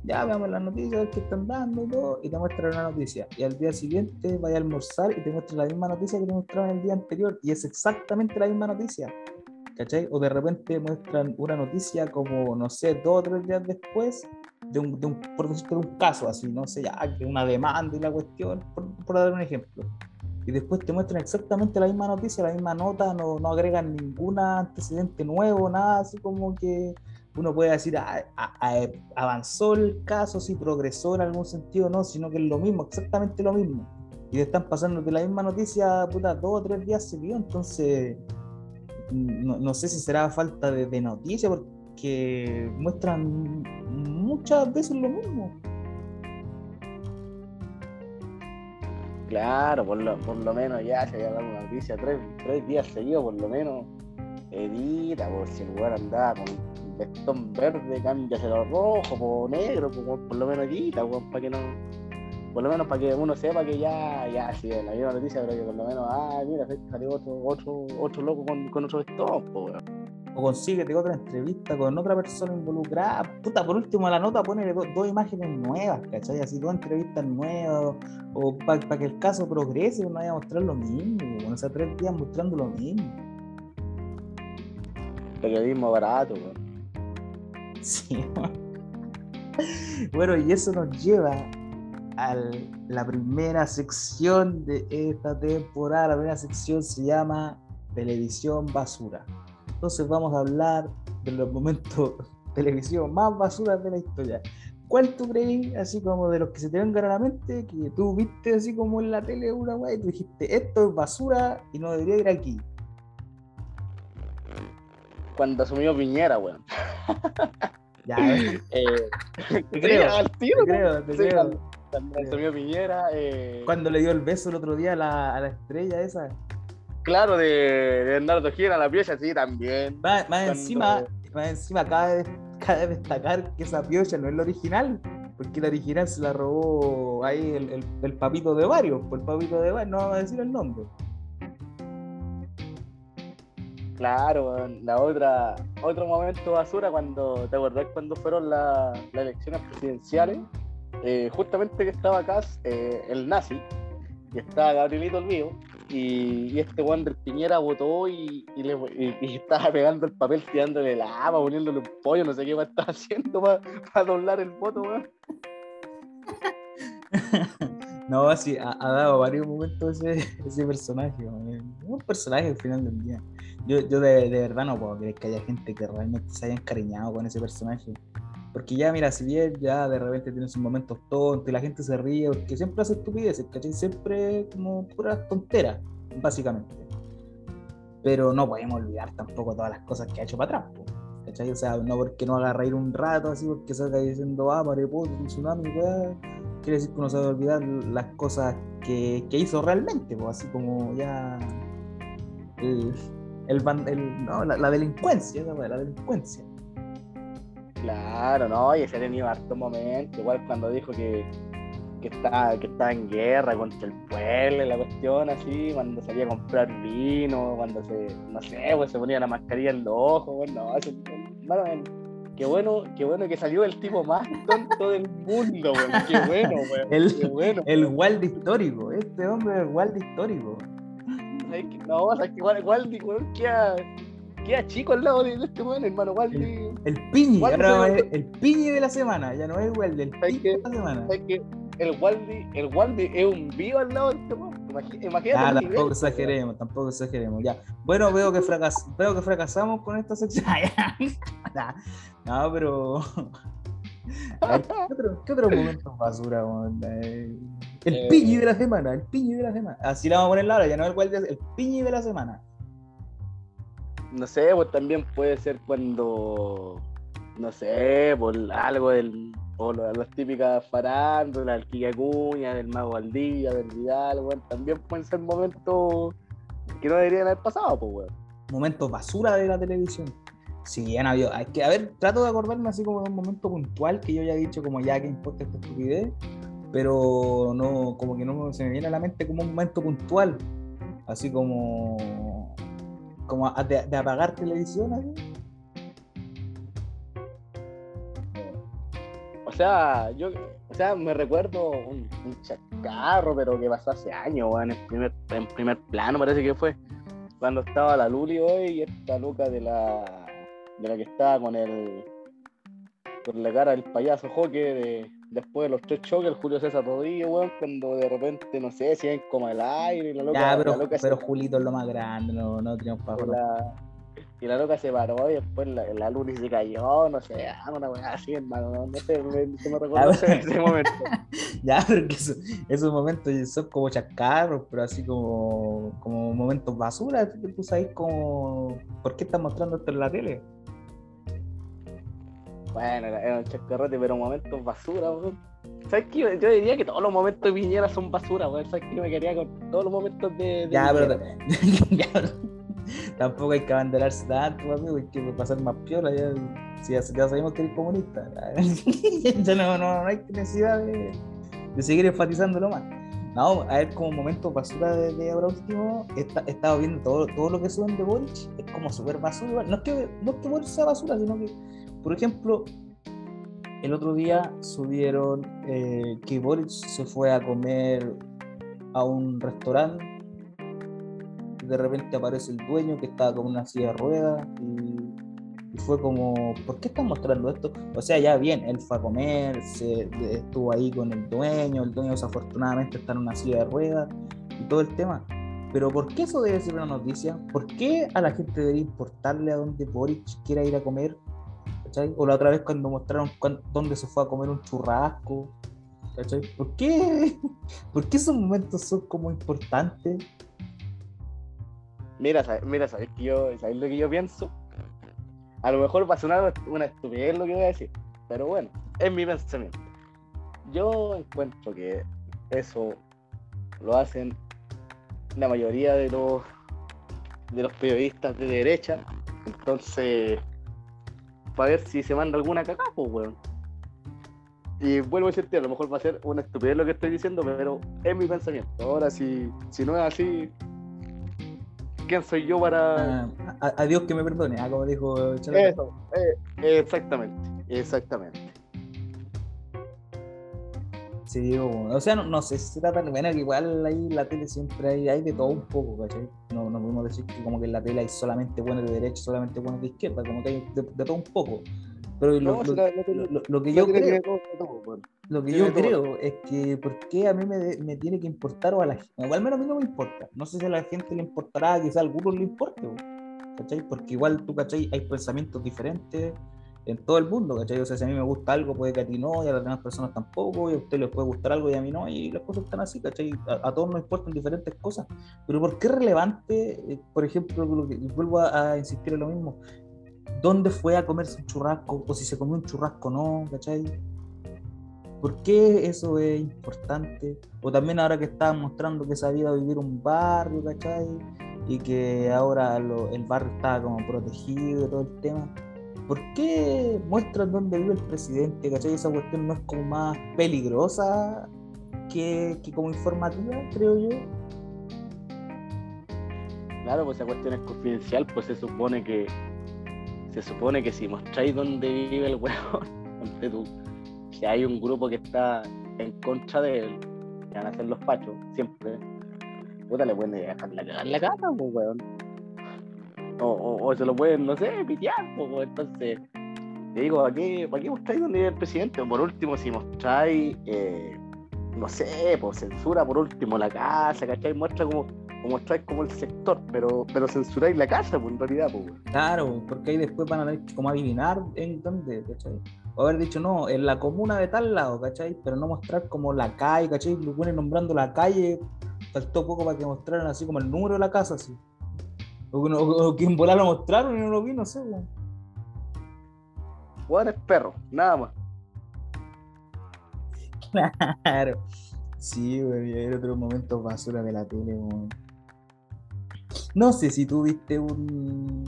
Ya veamos las noticias, qué están dando y todo, y te muestran una noticia. Y al día siguiente vaya a almorzar y te muestran la misma noticia que te mostraron el día anterior, y es exactamente la misma noticia. ¿Cachai? O de repente muestran una noticia como, no sé, dos o tres días después de un, de un por decirte, un caso así, no sé, ya, que una demanda y la cuestión, por, dar un ejemplo. Y después te muestran exactamente la misma noticia, la misma nota, no, no agregan ningún antecedente nuevo, nada así como que uno puede decir, ah, ah, ah, avanzó el caso, si progresó en algún sentido, no, sino que es lo mismo, exactamente lo mismo. Y están pasando de la misma noticia, puta, dos o tres días seguidos, entonces no, sé si será falta de, de noticia, porque muestran muchas veces lo mismo. Claro, por lo, por lo menos ya se había dado una noticia tres, tres días seguidos, por lo menos edita, por si el lugar andaba con vestón verde, cámbiaselo rojo, o negro, por, lo menos edita, para que no por lo menos para que uno sepa que ya, ya, sí, la misma noticia, pero que por lo menos, ah, mira, salió otro, otro, otro loco con, con otro stop, O consíguete otra entrevista con otra persona involucrada. Puta, por último, a la nota pone dos imágenes nuevas, ¿cachai? Así, dos entrevistas nuevas. O para que el caso progrese, uno vaya a mostrar lo mismo. O sea, tres días mostrando lo mismo. Periodismo barato, weón. Sí, Bueno, y eso nos lleva a la primera sección de esta temporada. La primera sección se llama Televisión Basura. Entonces vamos a hablar de los momentos televisión más basura de la historia. ¿Cuál tú crees, así como de los que se te vengan a la mente, que tú viste así como en la tele una weá y tú dijiste, esto es basura y no debería ir aquí? Cuando asumió Piñera, weón. Ya, eh, te creo, te creo, te creo. Cuando Piñera. Eh, Cuando le dio el beso el otro día a la, a la estrella esa. Claro, de, de Bernardo Gira, la piocha, sí, también. Más, encima, más encima cabe, cabe destacar que esa piocha no es la original, porque la original se la robó ahí el, el, papito de varios, pues el papito de varios, no vamos a decir el nombre. Claro, la otra, otro momento basura cuando, ¿te acordás cuando fueron las elecciones presidenciales? Eh, justamente que estaba acá eh, el nazi, y estaba Gabrielito el mío, y, este Juan del Piñera votó y, y, estaba pegando el papel, tirándole la ama, poniéndole un pollo, no sé qué estaba haciendo para doblar el voto, weón. No, así ha, dado varios momentos ese, personaje, un personaje al final del día. Yo, yo de, verdad no puedo creer que haya gente que realmente se haya encariñado con ese personaje. Porque ya, mira, si bien ya de repente tiene sus momentos tontos y la gente se ríe, porque siempre hace estupideces, ¿cachai? Siempre como puras tonteras, básicamente. Pero no podemos olvidar tampoco todas las cosas que ha hecho para atrás, ¿cachai? O sea, no porque no haga reír un rato, así porque salga diciendo, ah, mariposa, un tsunami, weá, quiere decir que uno sabe olvidar las cosas que, que hizo realmente, pues así como ya. El, el, no, la, delincuencia, la delincuencia. Claro, no, y ese ha tenido harto momento, igual cuando dijo que, que estaba, que estaba en guerra contra el pueblo, la cuestión así, cuando salía a comprar vino, cuando se, no sé, pues se ponía la mascarilla en los ojos, bueno, Qué bueno, qué bueno que salió el tipo más tonto del mundo, weón. Qué bueno, weón. El, Qué bueno. el Waldi histórico, este hombre es el Waldi histórico. ¿Sabes qué? No, o sea, que igual- Waldi, weón, queda, queda chico al lado de de este weón, hermano. Waldi. El piñi, Waldi ahora fue- es el piñi de la semana, ya no es el el ¿Sabes piñi de la semana. El Waldi, el Waldi es un vivo al lado de este weón. Imagínate. Ah, el tampoco nivel, exageremos, tampoco exageremos. Ya. Bueno, veo que, fracas veo que fracasamos con esta sección. Nah, no, pero. Ver, ¿Qué otro, qué otro momento basura? weón? Eh, El Eh. piñi de la semana, el piñi de la semana. Así la vamos a poner ahora, ya no el Waldi, el piñi de la semana. No sé, pues también puede ser cuando, no sé, por algo del, lo- las típicas farándulas, el Kike Acuña, del Mago Aldía, del Vidal, weón, también pueden ser momentos que no deberían haber pasado, pues, weón. Momentos basura de la televisión. Sí, han habido. Hay que, a ver, trato de acordarme así como de un momento puntual que yo ya he dicho, como ya que importa esta estupidez, pero no, como que no se me viene a la mente como un momento puntual, así como, como de, apagar televisión. O sea, yo, o sea, me recuerdo un, un chacarro, pero que pasó hace años, weón, en primer, en primer plano parece que fue, cuando estaba la Luli hoy y esta loca de la, de la que estaba con el, con la cara del payaso Joque, de, después de los tres choques, el Julio César Rodríguez, weón, cuando de repente, no sé, si ven como el aire y la loca, Ya, pero, la loca se- pero Julito es lo más grande, no, no para y la, y la loca se paró y después la, la Luli se cayó, no sé, ah, una weá así, hermano, no, no sé, me, se me Ah, ese, ese momento. Ya, pero que eso- esos momentos son como chascarros, pero así como, como momentos basura, tú sabes como, ¿por qué están mostrando esto en la tele? Bueno, era, un chascarrote, pero momentos basura, weón. ¿Sabes qué? Yo, diría que todos los momentos de Piñera son basura, weón. ¿Sabes qué? Yo me quedaría con todos los momentos de. de Ya, pero, Piñera. ya, pero tampoco hay que abanderarse tanto, amigo, hay que pasar más piola, ya, si ya, ya sabemos que eres comunista, ya no, no, no hay necesidad de, de seguir enfatizándolo más. No, a ver, como momento basura de, de ahora último, he, esta- he estado viendo todo, todo lo que suben de Boric, es como súper basura. No es, que, no es que Boric sea basura, sino que, por ejemplo, el otro día subieron eh, que Boric se fue a comer a un restaurante de repente aparece el dueño que estaba con una silla de ruedas y, fue como, ¿por qué están mostrando esto? O sea, ya bien, él fue a comer, estuvo ahí con el dueño, el dueño desafortunadamente está en una silla de ruedas y todo el tema. Pero ¿por qué eso debe ser una noticia? ¿Por qué a la gente debería importarle a dónde Boric quiera ir a comer? O la otra vez cuando mostraron dónde se fue a comer un churrasco. ¿Por qué? ¿Por esos momentos son como importantes? Mira, ¿sabes? Mira, ¿sabes yo, ¿sabes lo que yo pienso? A lo mejor va a sonar una estupidez lo que voy a decir, pero bueno, es mi pensamiento. Yo encuentro que eso lo hacen la mayoría de los de los periodistas de derecha, entonces para ver si se manda alguna cagada, pues weón. Y vuelvo a decirte, a lo mejor va a ser una estupidez lo que estoy diciendo, pero es mi pensamiento. Ahora, si, si no es así, ¿quién soy yo para...? Ah, a, a Dios que me perdone, ah, como dijo Chalata. Eso, eh, exactamente, exactamente. Sí, o, sea, no, no sé si se trata de bueno, que igual ahí la tele siempre hay, hay de todo un poco, ¿cachai? No, no podemos decir que como que en la tele hay solamente buenos de derecha, solamente buenos de izquierda, como que hay de, de todo un poco. Pero lo, que yo creo, lo que yo creo es que ¿por qué a mí me, me tiene que importar o a la gente? Al menos a mí no me importa. No sé si a la gente le importará, quizá a algunos le importe, ¿cachai? Porque igual tú, ¿cachai? Hay pensamientos diferentes en todo el mundo, ¿cachai? O sea, si a mí me gusta algo, puede que a ti no, y a las demás personas tampoco, y a usted les puede gustar algo y a mí no, y las cosas están así, ¿cachai? A, todos nos importan diferentes cosas. Pero ¿por qué es relevante, eh, por ejemplo, vuelvo a, insistir en lo mismo, dónde fue a comerse un churrasco, o si se comió un churrasco o no, ¿cachai? ¿Por qué eso es importante? O también ahora que estaban mostrando que sabía vivir un barrio, ¿cachai? Y que ahora el barrio estaba como protegido y todo el tema. ¿Por qué muestran dónde vive el presidente? ¿Cachai? Esa cuestión no es como más peligrosa que, que como informativa, creo yo. Claro, pues esa cuestión es confidencial, pues se supone que se supone que si mostráis dónde vive el ponte tú, si hay un grupo que está en contra de él, que van a ser los pachos, siempre, puta, le pueden dejar la cagar la casa, pues, weón. O, o, o se lo pueden, no sé, pitear. Entonces, te digo, ¿para qué, ¿para qué mostráis dónde vive el presidente? O por último, si mostráis, eh, no sé, pues censura por último la casa, ¿cachai? Muestra como, como mostráis como el sector, pero, pero censuráis la casa, pues en realidad, pues. Claro, porque ahí después van a que como adivinar en dónde, ¿cachai? O haber dicho, no, en la comuna de tal lado, ¿cachai? Pero no mostrar como la calle, ¿cachai? Lo ponen nombrando la calle, faltó poco para que mostraran así como el número de la casa, así. O, que en volar lo mostraron y no lo vi, no sé, weón. Weón es perro, nada más. Claro. Sí, güey, y hay otros momentos basura de la tele, weón. No sé si tú viste un.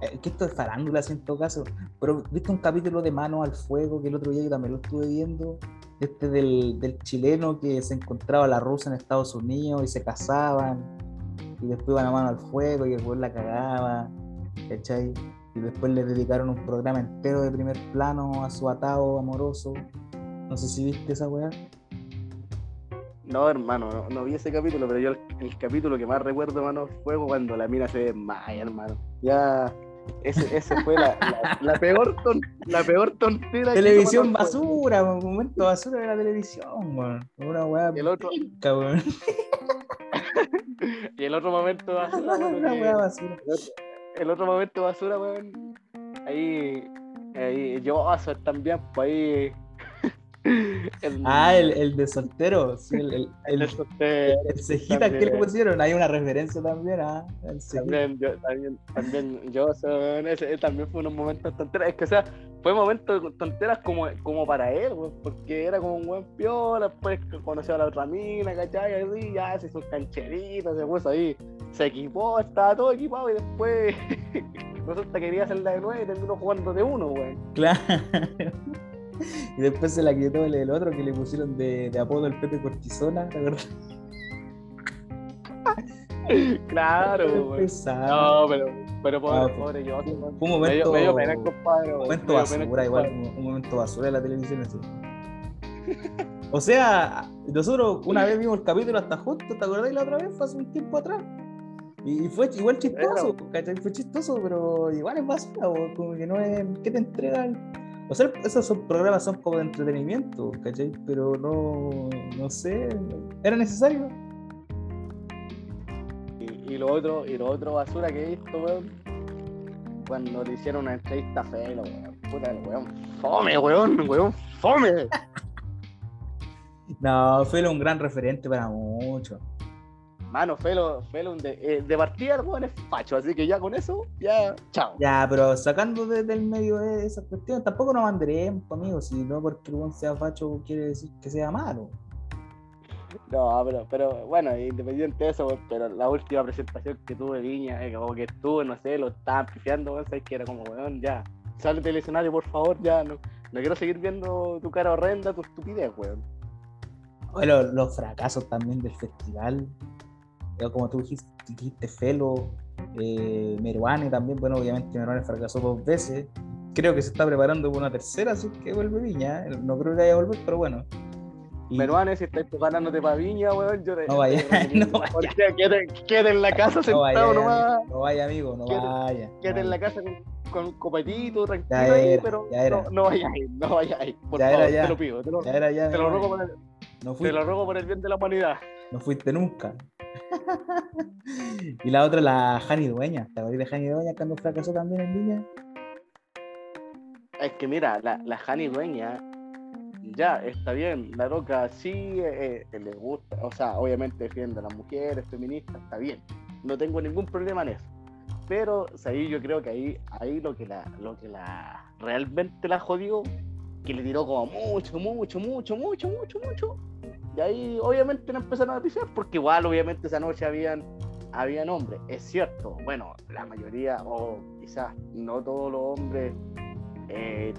eh, que esto es farándula, en todo caso. Pero viste un capítulo de Mano al Fuego que el otro día yo también lo estuve viendo. Este del, del chileno que se encontraba a la rusa en Estados Unidos y se casaban. Y después iban a Mano al Fuego y el güey la cagaba. ¿Cachai? Y después le dedicaron un programa entero de primer plano a su atado amoroso. No sé si viste esa weá. No, hermano, no, no vi ese capítulo, pero yo el, el capítulo que más recuerdo, hermano, fue cuando la mina se desmaya, hermano. Ya, ese, ese fue la, la, la peor ton- la peor tontera. Televisión basura, un momento basura de la televisión, weón. Una weá el otro- weón. Y el otro momento basura, el otro momento basura, weón. Ahí, ahí, yo también, pues ahí. El, Ah, el, el de soltero, sí, el, el, cejita que le pusieron. Hay una referencia también, ah. También yo, también, también yo, ese, también fue unos momentos tonteras. Es que, o sea, fue momentos tonteras como, como para él, porque era como un buen piola, después que conoció a la otra mina, ¿cachai? Así, ya se hizo un cancherito, se puso ahí, se equipó, estaba todo equipado y después resulta que quería hacerla de nuevo y terminó jugando de uno, weón. Claro. Y después se la quitó el, el otro que le pusieron de, de apodo el Pepe Cortisona, ¿te acuerdas? Claro. No, pero, pero pobre, Ah, pobre yo. Fue un momento, pena, compadre. un momento pena, basura, igual, un, un momento basura de la televisión así. O sea, nosotros una vez vimos el capítulo hasta justo, ¿te acordás la otra vez? Fue hace un tiempo atrás. Y fue igual chistoso, ¿cachai? Fue chistoso, pero igual es basura, como que no es. ¿Qué te entregan? O sea, esos son programas son como de entretenimiento, ¿cachai? Pero no, no sé, ¿era necesario? Y, y lo otro, y lo otro basura que he visto, weón, cuando le hicieron una entrevista a Felo, weón. Puta, el weón, fome, weón, weón, fome. No, fue un gran referente para muchos. Mano, Felo, Felo de, eh, de partida el weón es facho, así que ya con eso, ya, chao. Ya, pero sacando de- del medio de esas cuestiones, tampoco nos mandaremos, amigos. Si no porque el sea facho quiere decir que sea malo. No, pero, pero bueno, independiente de eso, pero la última presentación que tuve Viña, eh, como que estuve, no sé, lo estaban pifiando, sabes que era como, weón, ya, sale del escenario, por favor, ya, no, no quiero seguir viendo tu cara horrenda, tu estupidez, weón. Bueno, los fracasos también del festival. Como tú dijiste, dijiste Felo, eh, Meruane también. Bueno, obviamente Meruane fracasó dos veces. Creo que se está preparando para una tercera, así que vuelve Viña. No creo que vaya a volver, pero bueno. Y- Meruane, si estáis preparándote para Viña, weón, yo te. No vaya, te no vaya. Quédate, quédate en la casa no sentado vaya, nomás. no vaya, amigo, no Quédate- vaya. Quédate en la casa con, un copetito, tranquilo Ya ahí, era, pero ya era. no, no vayáis, no vayáis. Por Ya era, favor, ya. te lo pido. Te lo, Ya era, ya, te lo ruego por el, no te fuiste, lo ruego por el bien de la humanidad. No fuiste nunca. y la otra, la Jani Dueña. ¿Te acuerdas de Jani Dueña cuando fracasó también en Viña? Es que mira, la, la Jani Dueña, ya, está bien, la loca sí eh, eh, le gusta, o sea, obviamente defiende a las mujeres, feministas, está bien, no tengo ningún problema en eso. Pero ahí yo creo que ahí, ahí lo que la, lo que la realmente la jodió, que le tiró como mucho, mucho, mucho, mucho, mucho, mucho. Y ahí obviamente no empezaron a pifiar, porque igual obviamente esa noche habían, habían hombres. Es cierto, bueno, la mayoría, o quizás no todos los hombres eh,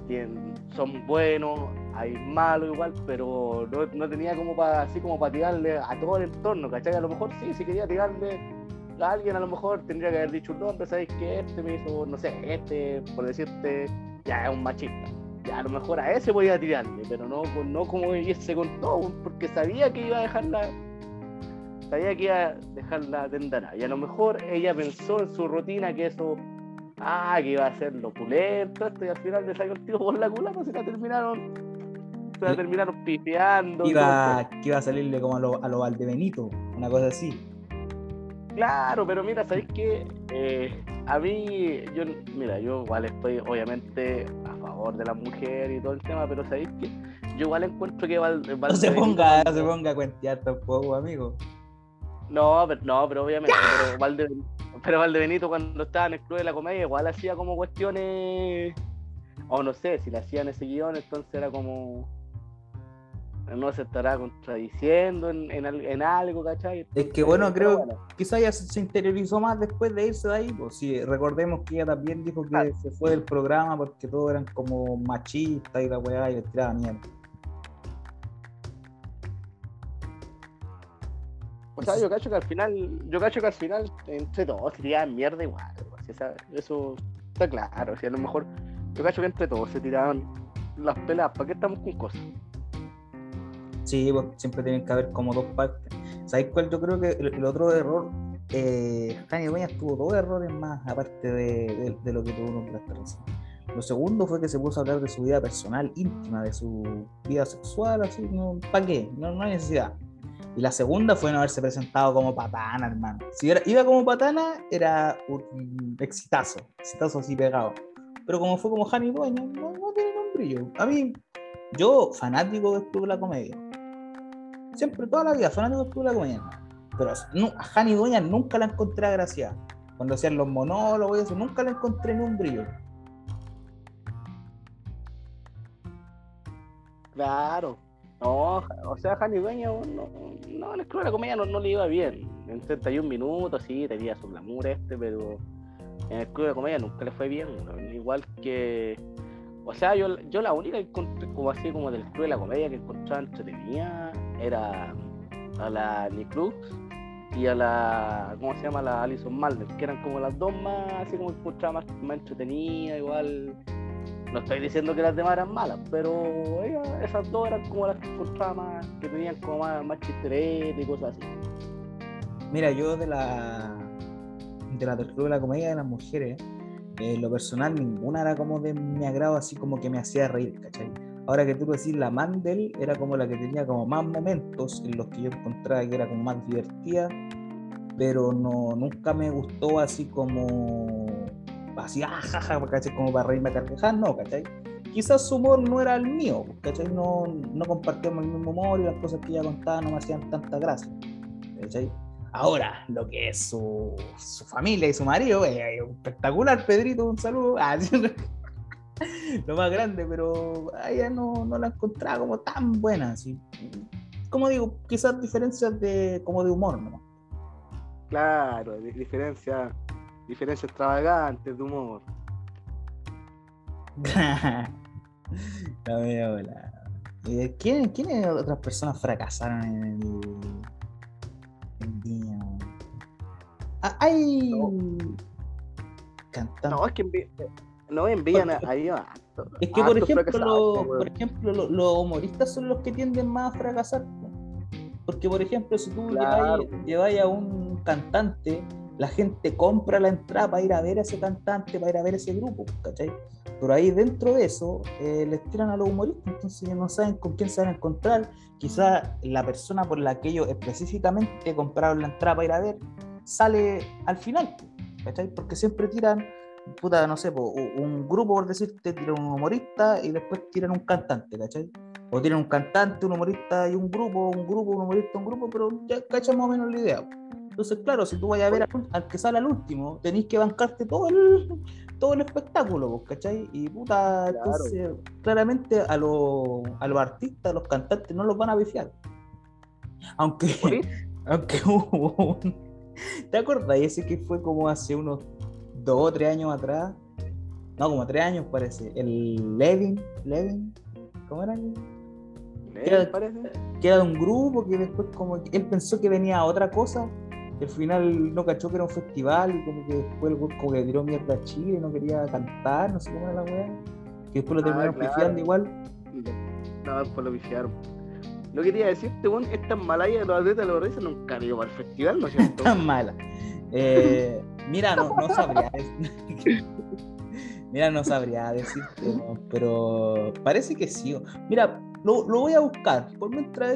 son buenos, hay malos igual, pero no, no tenía como para así como para tirarle a todo el entorno, ¿cachai? A lo mejor sí, sí quería tirarle alguien a lo mejor tendría que haber dicho un nombre, ¿sabes que Este me hizo, no sé, este, por decirte, ya es un machista. Ya a lo mejor a ese voy a tirarle, pero no, no como irse con todo, porque sabía que iba a dejarla, sabía que iba a dejarla tendada. Y a lo mejor ella pensó en su rutina que eso, ah, que iba a ser lo pulento, esto, y al final le salió el tío por la culata, se la terminaron, se la terminaron pifiando. Iba, que iba a salirle como a lo, a lo Valdebenito, una cosa así. Claro, pero mira, ¿sabéis qué? Eh, a mí, yo, mira, yo igual estoy obviamente a favor de la mujer y todo el tema, pero ¿sabéis qué? Yo igual encuentro que Val, No se ponga, no se ponga a cuentear tampoco, amigo. No, pero, no, pero obviamente, pero Valdebenito, pero Valdebenito cuando estaba en el Club de la Comedia igual hacía como cuestiones, o no sé, si le hacían ese guion, entonces era como no se estará contradiciendo en, en, en algo, ¿cachai? es que bueno, creo que quizá ya se interiorizó más después de irse de ahí, pues sí, recordemos que ella también dijo que se fue del programa porque todos eran como machistas y la weá y le tiraban mierda. O sea, yo cacho que al final, yo cacho que al final entre todos tiraban mierda igual, eso está claro, o sea, a lo mejor yo cacho que entre todos se tiraban las pelas, ¿para qué estamos con cosas? Sí, pues, siempre tienen que haber como dos partes. ¿Sabéis cuál? Yo creo que el, otro error, eh, West tuvo dos errores más, aparte de, lo que tuvo en recién. Lo segundo fue que se puso a hablar de su vida personal, íntima, de su vida sexual, así, no, ¿para qué? No, no hay necesidad. Y la segunda fue no haberse presentado como patana, hermano. Si iba como patana, era un exitazo, exitazo así pegado. Pero como fue como Hani Dueña, no, no tiene nombre A mí, yo, fanático del Club de la Comedia, Siempre, toda la vida, fanático de la comedia. Pero a Jani Dueña nunca la encontré gracia Cuando hacían los monólogos y eso, nunca la encontré en un brillo. Claro. No, o sea, Jani Dueña, no, no, el club de la comedia no, le iba bien. En 31 minutos, sí, tenía su glamour este, pero en el club de comedia nunca le fue bien. Igual que o sea, yo, yo la única que encontré, como así como del club de la comedia que encontraba entretenida era a la Nick y a la, ¿cómo se llama? La Alison Malder, que eran como las dos más, así como encontraba más, más entretenida, igual. No estoy diciendo que las demás eran malas, pero esas dos eran como las que encontraba más, que tenían como más, más y cosas así. Mira, yo de la de la club de la comedia de las mujeres, en lo personal ninguna era como de mi agrado, así como que me hacía reír, ¿cachai? Ahora que tú decís, la Mandel era como la que tenía como más momentos en los que yo encontraba que era como más divertida, pero no, nunca me gustó así como, así, ajaja, ah, ¿cachai? Como para reírme a carcajadas, no, ¿cachai? Quizás su humor no era el mío, ¿cachai? No, no compartíamos el mismo humor y las cosas que ella contaba no me hacían tanta gracia, ¿cachai? Ahora, lo que es su, familia y su marido, es espectacular, Pedrito, un saludo. Ah, lo más grande, pero a ella no, no la encontraba como tan buena. Así. Como digo, quizás diferencias de, como de humor, ¿no? Claro, diferencias diferencia extravagantes de humor. la veo, la... ¿Quiénes otras personas fracasaron en el Ah, hay cantando No, es que no envían ahí Es que, por ejemplo, por ejemplo los humoristas son los que tienden más a fracasar. Porque, por ejemplo, si tú llevas a un cantante, la gente compra la entrada para ir a ver a ese cantante, para ir a ver a ese grupo, ¿cachai? Pero ahí dentro de eso eh, les tiran a los humoristas, entonces no saben con quién se van a encontrar. Quizá la persona por la que ellos específicamente compraron la entrada para ir a ver sale al final, ¿cachai? Porque siempre tiran, puta, no sé, un grupo, por decirte, tiran un humorista y después tiran un cantante, ¿cachai? O tiran un cantante, un humorista y un grupo, un grupo, un humorista, un grupo, pero ya cachas más o menos la idea. Entonces, claro, si tú vayas a ver al, que sale al último, tenéis que bancarte todo el, todo el espectáculo, ¿cachai? Y puta, entonces, claramente a, los, a los artistas, a los cantantes, no los van a bifiar. Aunque, aunque hubo un, ¿Te acuerdas? Ese que fue como hace unos dos o tres años atrás. No, como tres años parece. El Levin. Levin. ¿Cómo era? que era, parece. que era de un grupo que después como él pensó que venía a otra cosa al final no cachó que era un festival y como que después el como que tiró mierda a Chile y no quería cantar, no sé cómo era la weá. Que después lo Ah, terminaron claro. pifiando igual. No, después lo pifiaron. Lo que quería decirte, weón, estas malayas de los atletas de los reyes nunca han ido para el festival, ¿no es cierto? Tan mala. Eh, mira, no, no sabría Mira, no sabría decirte, ¿no? pero parece que sí. Mira, lo, lo voy a buscar. Por mientras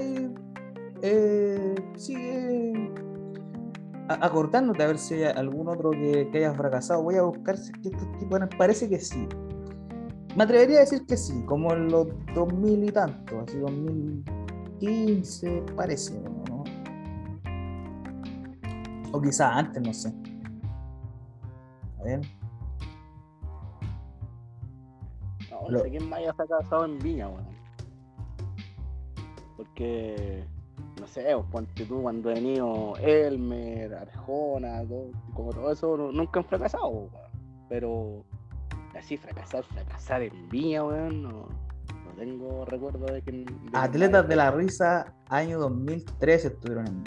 eh, sigue a- acordándote a ver si hay algún otro que, que haya fracasado. Voy a buscar si es que estos tipos Parece que sí. Me atrevería a decir que sí, como en los 2000 y tanto, así 2015, parece, ¿no? O quizás antes, no sé. A ver. No, sé quién más haya casado en Viña, weón. Porque, no sé, ponte tú cuando he venido Elmer, Arjona, todo- como todo eso, no- nunca han fracasado, weón. Pero así fracasar, fracasar en Viña, weón, no, no tengo recuerdo de que... de Atletas de la Risa, año 2013 estuvieron en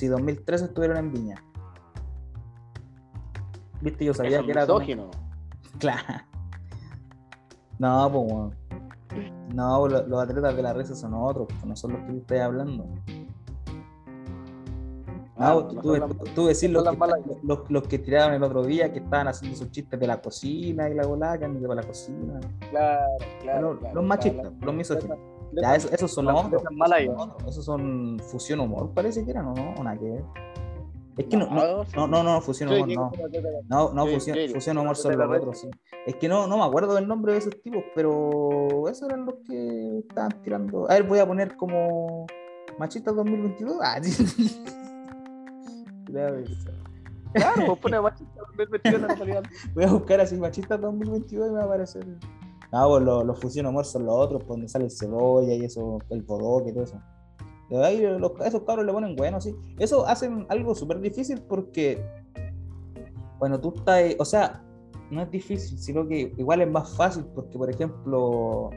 Sí, 2013 estuvieron en Viña. Viste, yo sabía que era. como- misógino. Claro. No, pues. No, lo- los, atletas de la risa son otros, pues, no son los que tú estás hablando. Ah, No, tú, tú, decís los que, las malas. los, los que tiraron el otro día, que estaban haciendo sus chistes de la cocina y la volada, que han ido para la cocina. Claro, claro. los, claro. los machistas, los misóginos. Ya, eso- esos son otros. malas, esos son fusión humor, parece que eran, ¿o no? ¿O nada que? Es que no, no, No, no, fusión humor, no. No, no, fusión, humor son los otros, sí. Es que no, no me acuerdo del nombre de esos tipos, pero esos eran los que estaban tirando. A ver, voy a poner como Machistas 2022. Ah. Claro, pues pone machista 2022 en la. Voy a buscar así Machistas 2022 y me va a aparecer. Ah, pues los, los fusión son los otros, pues donde sale el cebolla y eso, el bodoque y todo eso. De ahí los- esos cabros le ponen bueno, sí. Eso hacen algo súper difícil porque, bueno, tú estás, o sea, no es difícil, sino que igual es más fácil porque, por ejemplo,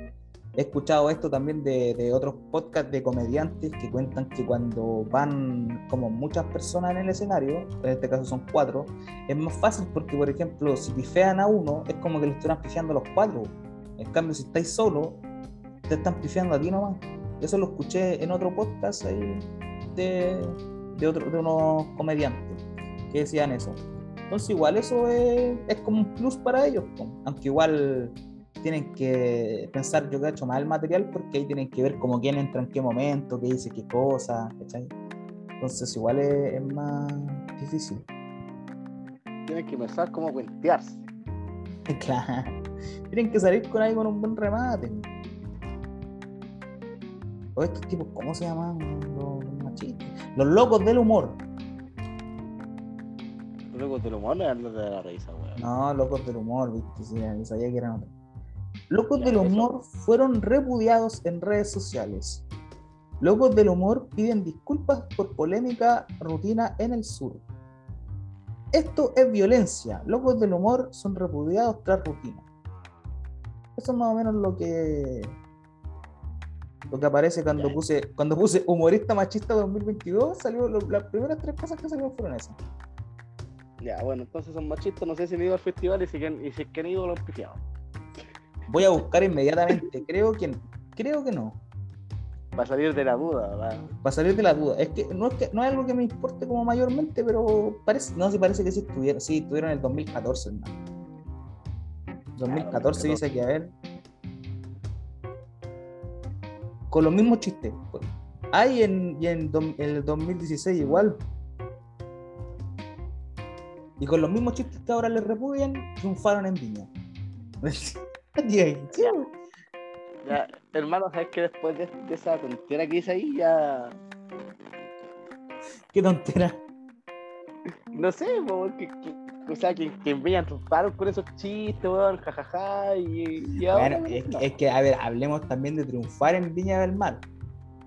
he escuchado esto también de, de otros podcasts de comediantes que cuentan que cuando van como muchas personas en el escenario, en este caso son cuatro, es más fácil porque, por ejemplo, si pifean a uno, es como que le estuvieran pifiando a los cuatro. En cambio, si estáis solo, te están pifiando a ti nomás. Eso lo escuché en otro podcast ahí de, de, otro, de unos comediantes que decían eso. Entonces, igual eso es, es como un plus para ellos, aunque igual tienen que pensar, yo cacho, más el material porque ahí tienen que ver como quién entra en qué momento, qué dice qué cosa, ¿cachai? Entonces, igual es, más difícil. Tienes que pensar cómo cuentearse. Claro. Tienen que salir con ahí con un buen remate. O estos tipos, ¿cómo se llaman? Los, los machistas. Los locos del humor. Luego te lo mono y hablas de la risa, weón. No, locos del humor, viste, sí, sabía que eran otros. Locos Ya, del eso. humor fueron repudiados en redes sociales. Locos del humor piden disculpas por polémica rutina en el sur. Esto es violencia. Locos del humor son repudiados tras rutina. Eso es más o menos lo que lo que aparece cuando Ya. puse cuando puse humorista machista 2022 salió lo- las primeras tres cosas que salieron fueron esas. Ya, bueno, entonces son machistas, no sé si han ido al festival y si, y si es que han ido lo han pifiado. Voy a buscar inmediatamente. Creo que creo que no. Para salir de la duda, ¿verdad? Para salir de la duda. Es que no es que no es algo que me importe como mayormente, pero parece, no, sí parece que sí estuvieron, sí, estuvieron en el 2014, hermano. 2014 dice que a ver. Con los mismos chistes. Hay en, y en el 2016 igual. Y con los mismos chistes que ahora les repudian, triunfaron en Viña. Ya, hermano, sabes que después de, de esa tontera que hice ahí, ya. Qué tontera. No sé, po, que, que- o sea, que, que Viña triunfaron con esos chistes, weón, jajaja, y, y ahora. Bueno, es, no. que- es que, a ver, hablemos también de triunfar en Viña del Mar.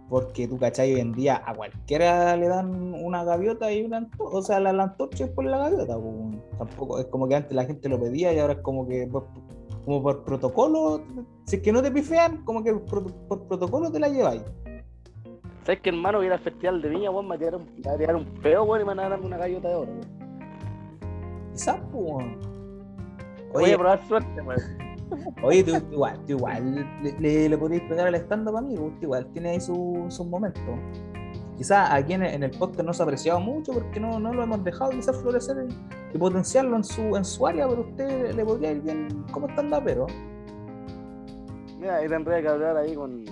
Porque tú, ¿cachai? Hoy en día a cualquiera le dan una gaviota y una antorcha. O sea, la, la antorcha es por la gaviota. po. Tampoco es como que antes la gente lo pedía y ahora es como que por, como por protocolo. Si es que no te pifean, como que por, por protocolo te la lleváis. ¿Sabes que hermano voy a ir al festival de viña, weón? Me voy a tirar un, me voy a tirar un peo, weón, y me van a dar una gallota de oro, weón. Quizás, weón. Voy Oye, a probar suerte, weón. oye tú, tú igual, tú igual le, le, le podéis pegar al stand-up amigo, igual tiene ahí su- sus momentos. Quizás aquí en el, en el podcast no se ha apreciado mucho porque no, no lo hemos dejado quizás florecer y, potenciarlo en su, en su área, pero a usted le podría ir bien como stand pero Mira, ahí tendría que hablar ahí con,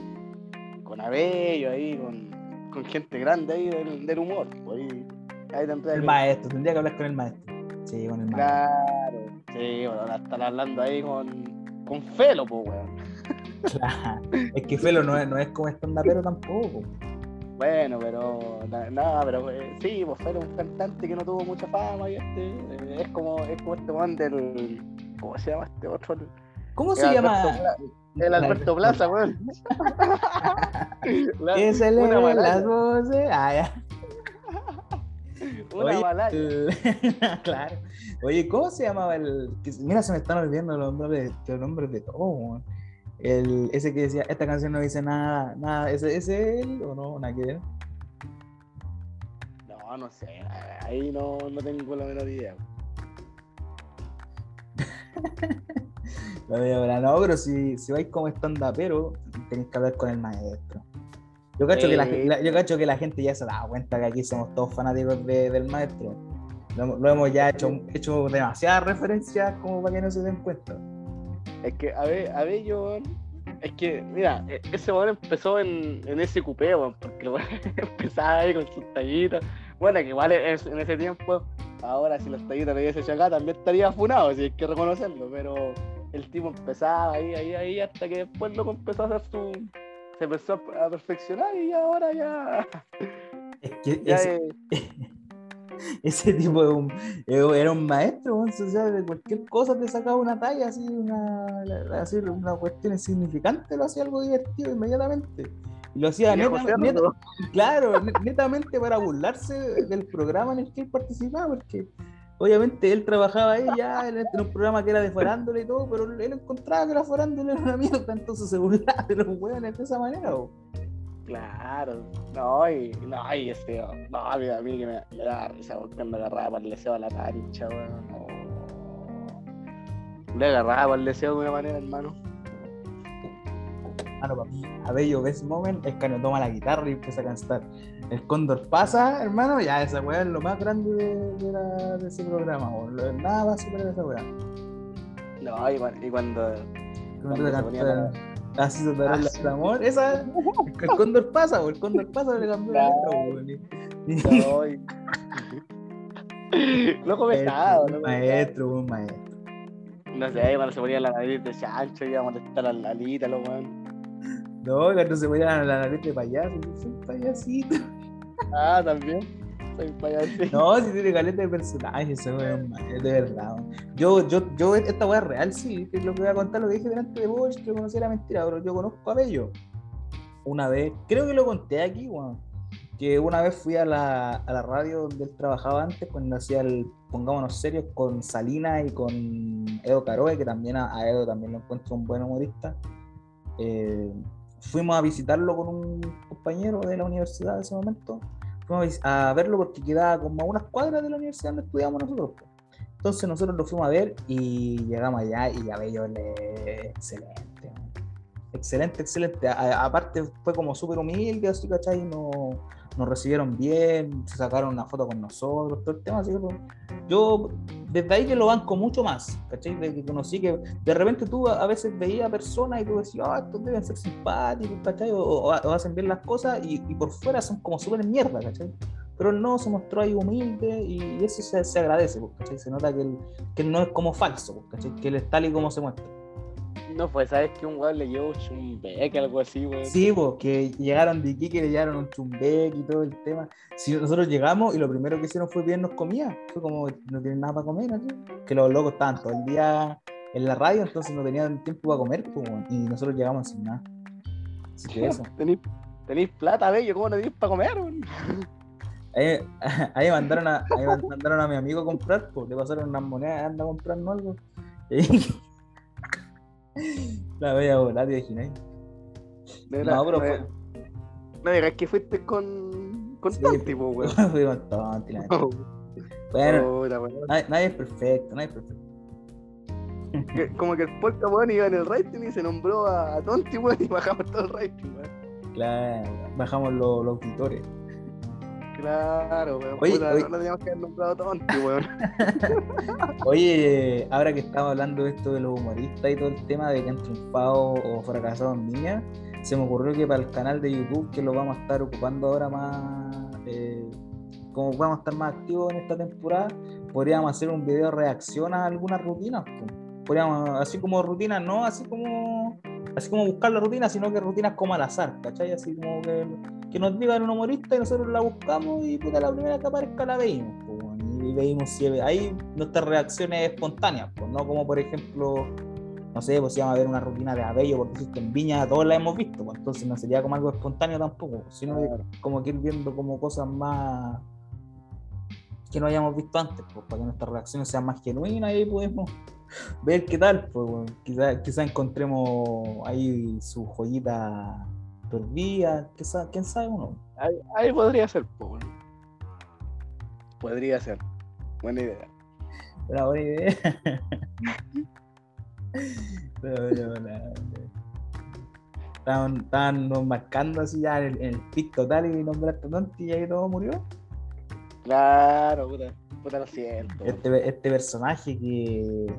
con Abello, ahí, con, con gente grande ahí del, del humor. pues, Ahí, ahí tendría El que... maestro, tendría que hablar con el maestro. Sí, con el maestro. Claro, sí, bueno, ahora estar hablando ahí con, con Felo, pues, weón. Claro. Es que Felo no es, no es como stand-upero tampoco. Bueno, pero na- nada, pero eh, sí, pues es un cantante que no tuvo mucha fama y este eh, es como es como este weón del ¿cómo se llama este otro? ¿Cómo El se llama? Alberto Pla- El Alberto Plaza, weón. La- Que se malaya, las voces. Ah, ya. una Oye, claro. Oye, ¿cómo se llamaba el. Mira, se me están olvidando los nombres, los nombres de todos, weón. El, ese que decía, esta canción no dice nada, nada, ¿ese, es él o no? Nada que ver. No, no sé, ahí no, no tengo la menor idea. No, pero si, si vais como stand-upero, tenéis que hablar con el maestro. Yo cacho, que la- yo cacho que la gente ya se da cuenta que aquí somos todos fanáticos de- del maestro. Lo, lo hemos ya hecho, hecho demasiadas referencias como para que no se den cuenta. Es que, a ver, a ver, yo, es que, mira, e- ese weón empezó en, en ese cupé, weón, porque weón empezaba ahí con sus tallitas. Bueno, que igual es- en ese tiempo, ahora si las tallitas le hubiese hecho acá, también estaría funado, si hay que reconocerlo, pero el tipo empezaba ahí, ahí, ahí, hasta que después loco empezó a hacer su. Se empezó a perfeccionar y ahora ya. Es que ya ese tipo de un- eh, era un maestro, o sea, de cualquier cosa te sacaba una talla, así, una, así, una cuestión insignificante, lo hacía algo divertido inmediatamente. Y lo hacía neta- neta- claro, ne- netamente para burlarse del programa en el que él participaba, porque obviamente él trabajaba ahí ya en, un programa que era de farándula y todo, pero él encontraba que la farándula era una mierda, entonces se burlaba de los hueones de esa manera. Claro, no, y, no, y ese, no, a mí, a mí que me, me da risa porque me agarraba para el deseo a la cancha, weón. no. Le agarraba para el deseo de una manera, hermano. Hermano, para mí, Abello Best Moment es cuando toma la guitarra y empieza a cantar. El cóndor pasa, hermano, ya esa weá es lo más grande de, de la- de ese programa. Lo- Nada va a superar esa weá. No, y, cuan- y cuando. Cuando Cuando te Así se Ah, el sí. amor. Esa, el cóndor pasa, el cóndor pasa, le cambió la letra, Loco pesado, loco maestro, un maestro. No sé, cuando se ponía la nariz de chancho, iba a molestar a la Lalita, los weón. No, cuando se ponía la nariz de payaso, soy payasito. Ah, también. No, si tiene caleta de personajes, ese weón, de verdad. Yo, yo, yo, esta weá es real, sí, es lo que voy a contar, lo que dije delante de vos, que conocí la mentira, pero yo conozco a Bello. Una vez, creo que lo conté aquí, weón, que una vez fui a la, a la radio donde él trabajaba antes, cuando hacía el Pongámonos Serios con Salina y con Edo Caroe, que también a, a Edo también lo encuentro un buen humorista. Eh, fuimos a visitarlo con un compañero de la universidad de ese momento vis- a verlo porque quedaba como a unas cuadras de la universidad donde estudiamos nosotros. Entonces nosotros lo fuimos a ver y llegamos allá y ya Bello le excelente. Excelente, excelente. Aparte fue como súper humilde, así, ¿cachai? No, nos recibieron bien, se sacaron una foto con nosotros, todo el tema. Así que pues, yo desde ahí que lo banco mucho más, ¿cachai? De que conocí que de repente tú a, a veces veías personas y tú decías, ah, estos deben ser simpáticos, ¿cachai? O, o- o hacen bien las cosas y, y por fuera son como súper mierda, ¿cachai? Pero no, se mostró ahí humilde y eso se, se agradece, pues, ¿cachai? Se nota que él, que él no es como falso, ¿cachai? Que él es tal y como se muestra. No, pues, ¿sabes que un weón le llevó un chumbeque, algo así, weón? Sí, pues, que llegaron de Iquique, le llegaron un chumbeque y todo el tema. Si nosotros llegamos y lo primero que hicieron fue pedirnos comida, fue como, no tienen nada para comer aquí. Que los locos estaban todo el día en la radio, entonces no tenían tiempo para comer, pues, y nosotros llegamos sin nada. Así que eso. Tenéis tenéis plata, bello, ¿cómo no tenéis para comer, weón? Ahí, ahí mandaron, a, ahí mandaron a mi amigo a comprar, pues, le pasaron unas monedas, anda comprando algo. Y la bella volar, te imagináis. No, pero me- fue- No digas que fuiste con. con Sí, Tonti, po, weón. Fui con tonti, la neta. Bueno, nadie, nadie es perfecto, nadie es perfecto. Como que el podcast, weón, iba en el rating y se nombró a, a Tonti, weón, y bajamos todo el rating, weón. Claro, bajamos los, los auditores. Claro, weón. Oye, puta, oye. no lo teníamos que haber nombrado a Tonti, weón. Oye, ahora que estamos hablando de esto de los humoristas y todo el tema de que han triunfado o fracasado en Viña, se me ocurrió que para el canal de YouTube, que lo vamos a estar ocupando ahora más, eh, como vamos a estar más activos en esta temporada, podríamos hacer un video de reacción a algunas rutinas. po. Podríamos, así como rutinas, no así como así como buscar la rutina, sino que rutinas como al azar, ¿cachai? Así como que, que nos digan un humorista y nosotros la buscamos y puta, la primera que aparezca la veímos. y veímos si ahí nuestras reacciones espontáneas, pues, no como por ejemplo, no sé, pues si vamos a ver una rutina de Abello, porque existe en Viña todos la hemos visto, pues, entonces no sería como algo espontáneo tampoco, sino como que ir viendo como cosas más que no hayamos visto antes, pues, para que nuestras reacciones sean más genuinas y ahí podemos ver qué tal, pues bueno, quizá, quizá encontremos ahí su joyita perdida, quizá, quién sabe uno. Ahí, ahí podría ser, weón. Podría ser. Buena idea. Una buena idea. Pero, pero, la- Estaban, estaban nos marcando así ya en el, en el pic total y nombraste tonto y ahí todo murió. Claro, puta. Puta, lo siento. Este, este personaje que.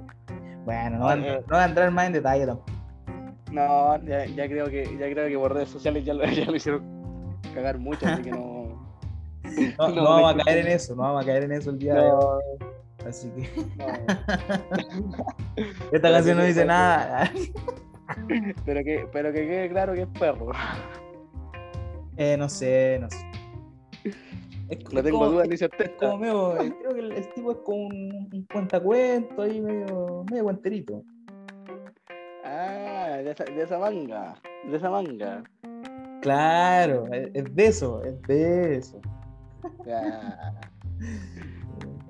Bueno, no voy a entrar más en detalle tampoco. No, ya, ya creo que ya creo que por redes sociales ya lo, ya lo hicieron cagar mucho, así que no. No, No, no vamos a caer en eso, no vamos a caer en eso el día de hoy. Así que esta canción no dice que- nada. Pero que, pero que quede claro que es perro. Eh, no sé, no sé. Es, No tengo como- dudas ni certeza. como medio, eh, creo que el, el tipo es como un, un cuentacuento ahí medio, medio cuenterito. Ah, de esa, de esa manga. De esa manga. Claro, es, de eso, es de eso.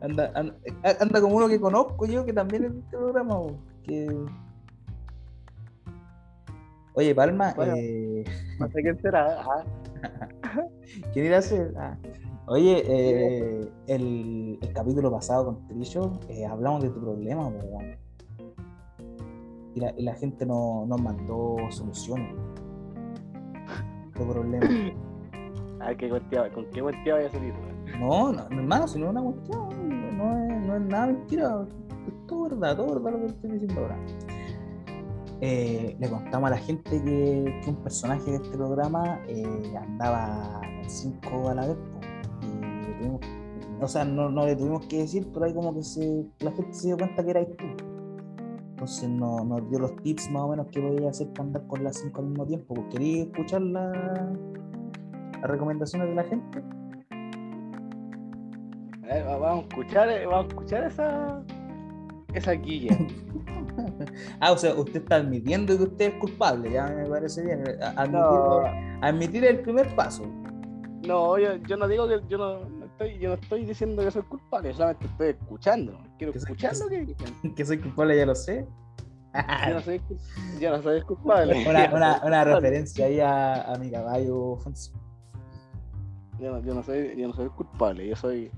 Anda, anda, anda como uno que conozco yo que también es de este programa. Que... Oye, Palma, Bueno. eh, No sé quién será. Ah, ¿quién irá a hacer? Ah. Oye, eh, el, el capítulo pasado con Trillo eh, hablamos de tu problema, weón. Y, la, y la gente no, nos mandó soluciones. Tu problema. a ver qué cuestión, con qué cuestión a salir. No, no, no, hermano, si no es una cuestión, no es, no es nada mentira, es todo verdad, todo verdad lo que estoy diciendo ahora. Eh, le contamos a la gente que, que un personaje de este programa eh, andaba en cinco a la vez, y tuvimos- o sea, no, no le tuvimos que decir, pero ahí como que se, la gente se dio cuenta que erais tú. Entonces no- nos dio los tips más o menos que podía hacer para andar con las cinco al mismo tiempo. ¿Queréis escuchar la- las recomendaciones de la gente? A ver, va- vamos a escuchar, eh, vamos a escuchar esa. Esa guilla. Ah, o sea, usted está admitiendo que usted es culpable, ya me parece bien. A- Admitir, No, admitir el primer paso. no, yo, yo no digo que yo no, no estoy, yo no estoy diciendo que soy culpable, solamente estoy escuchando. Quiero Que escuchar lo que dicen. Que soy culpable, ya lo sé. Yo no soy, yo no soy culpable. una, una, referencia ahí a, a mi caballo Fonso. Yo no, yo no soy, yo no soy culpable, yo soy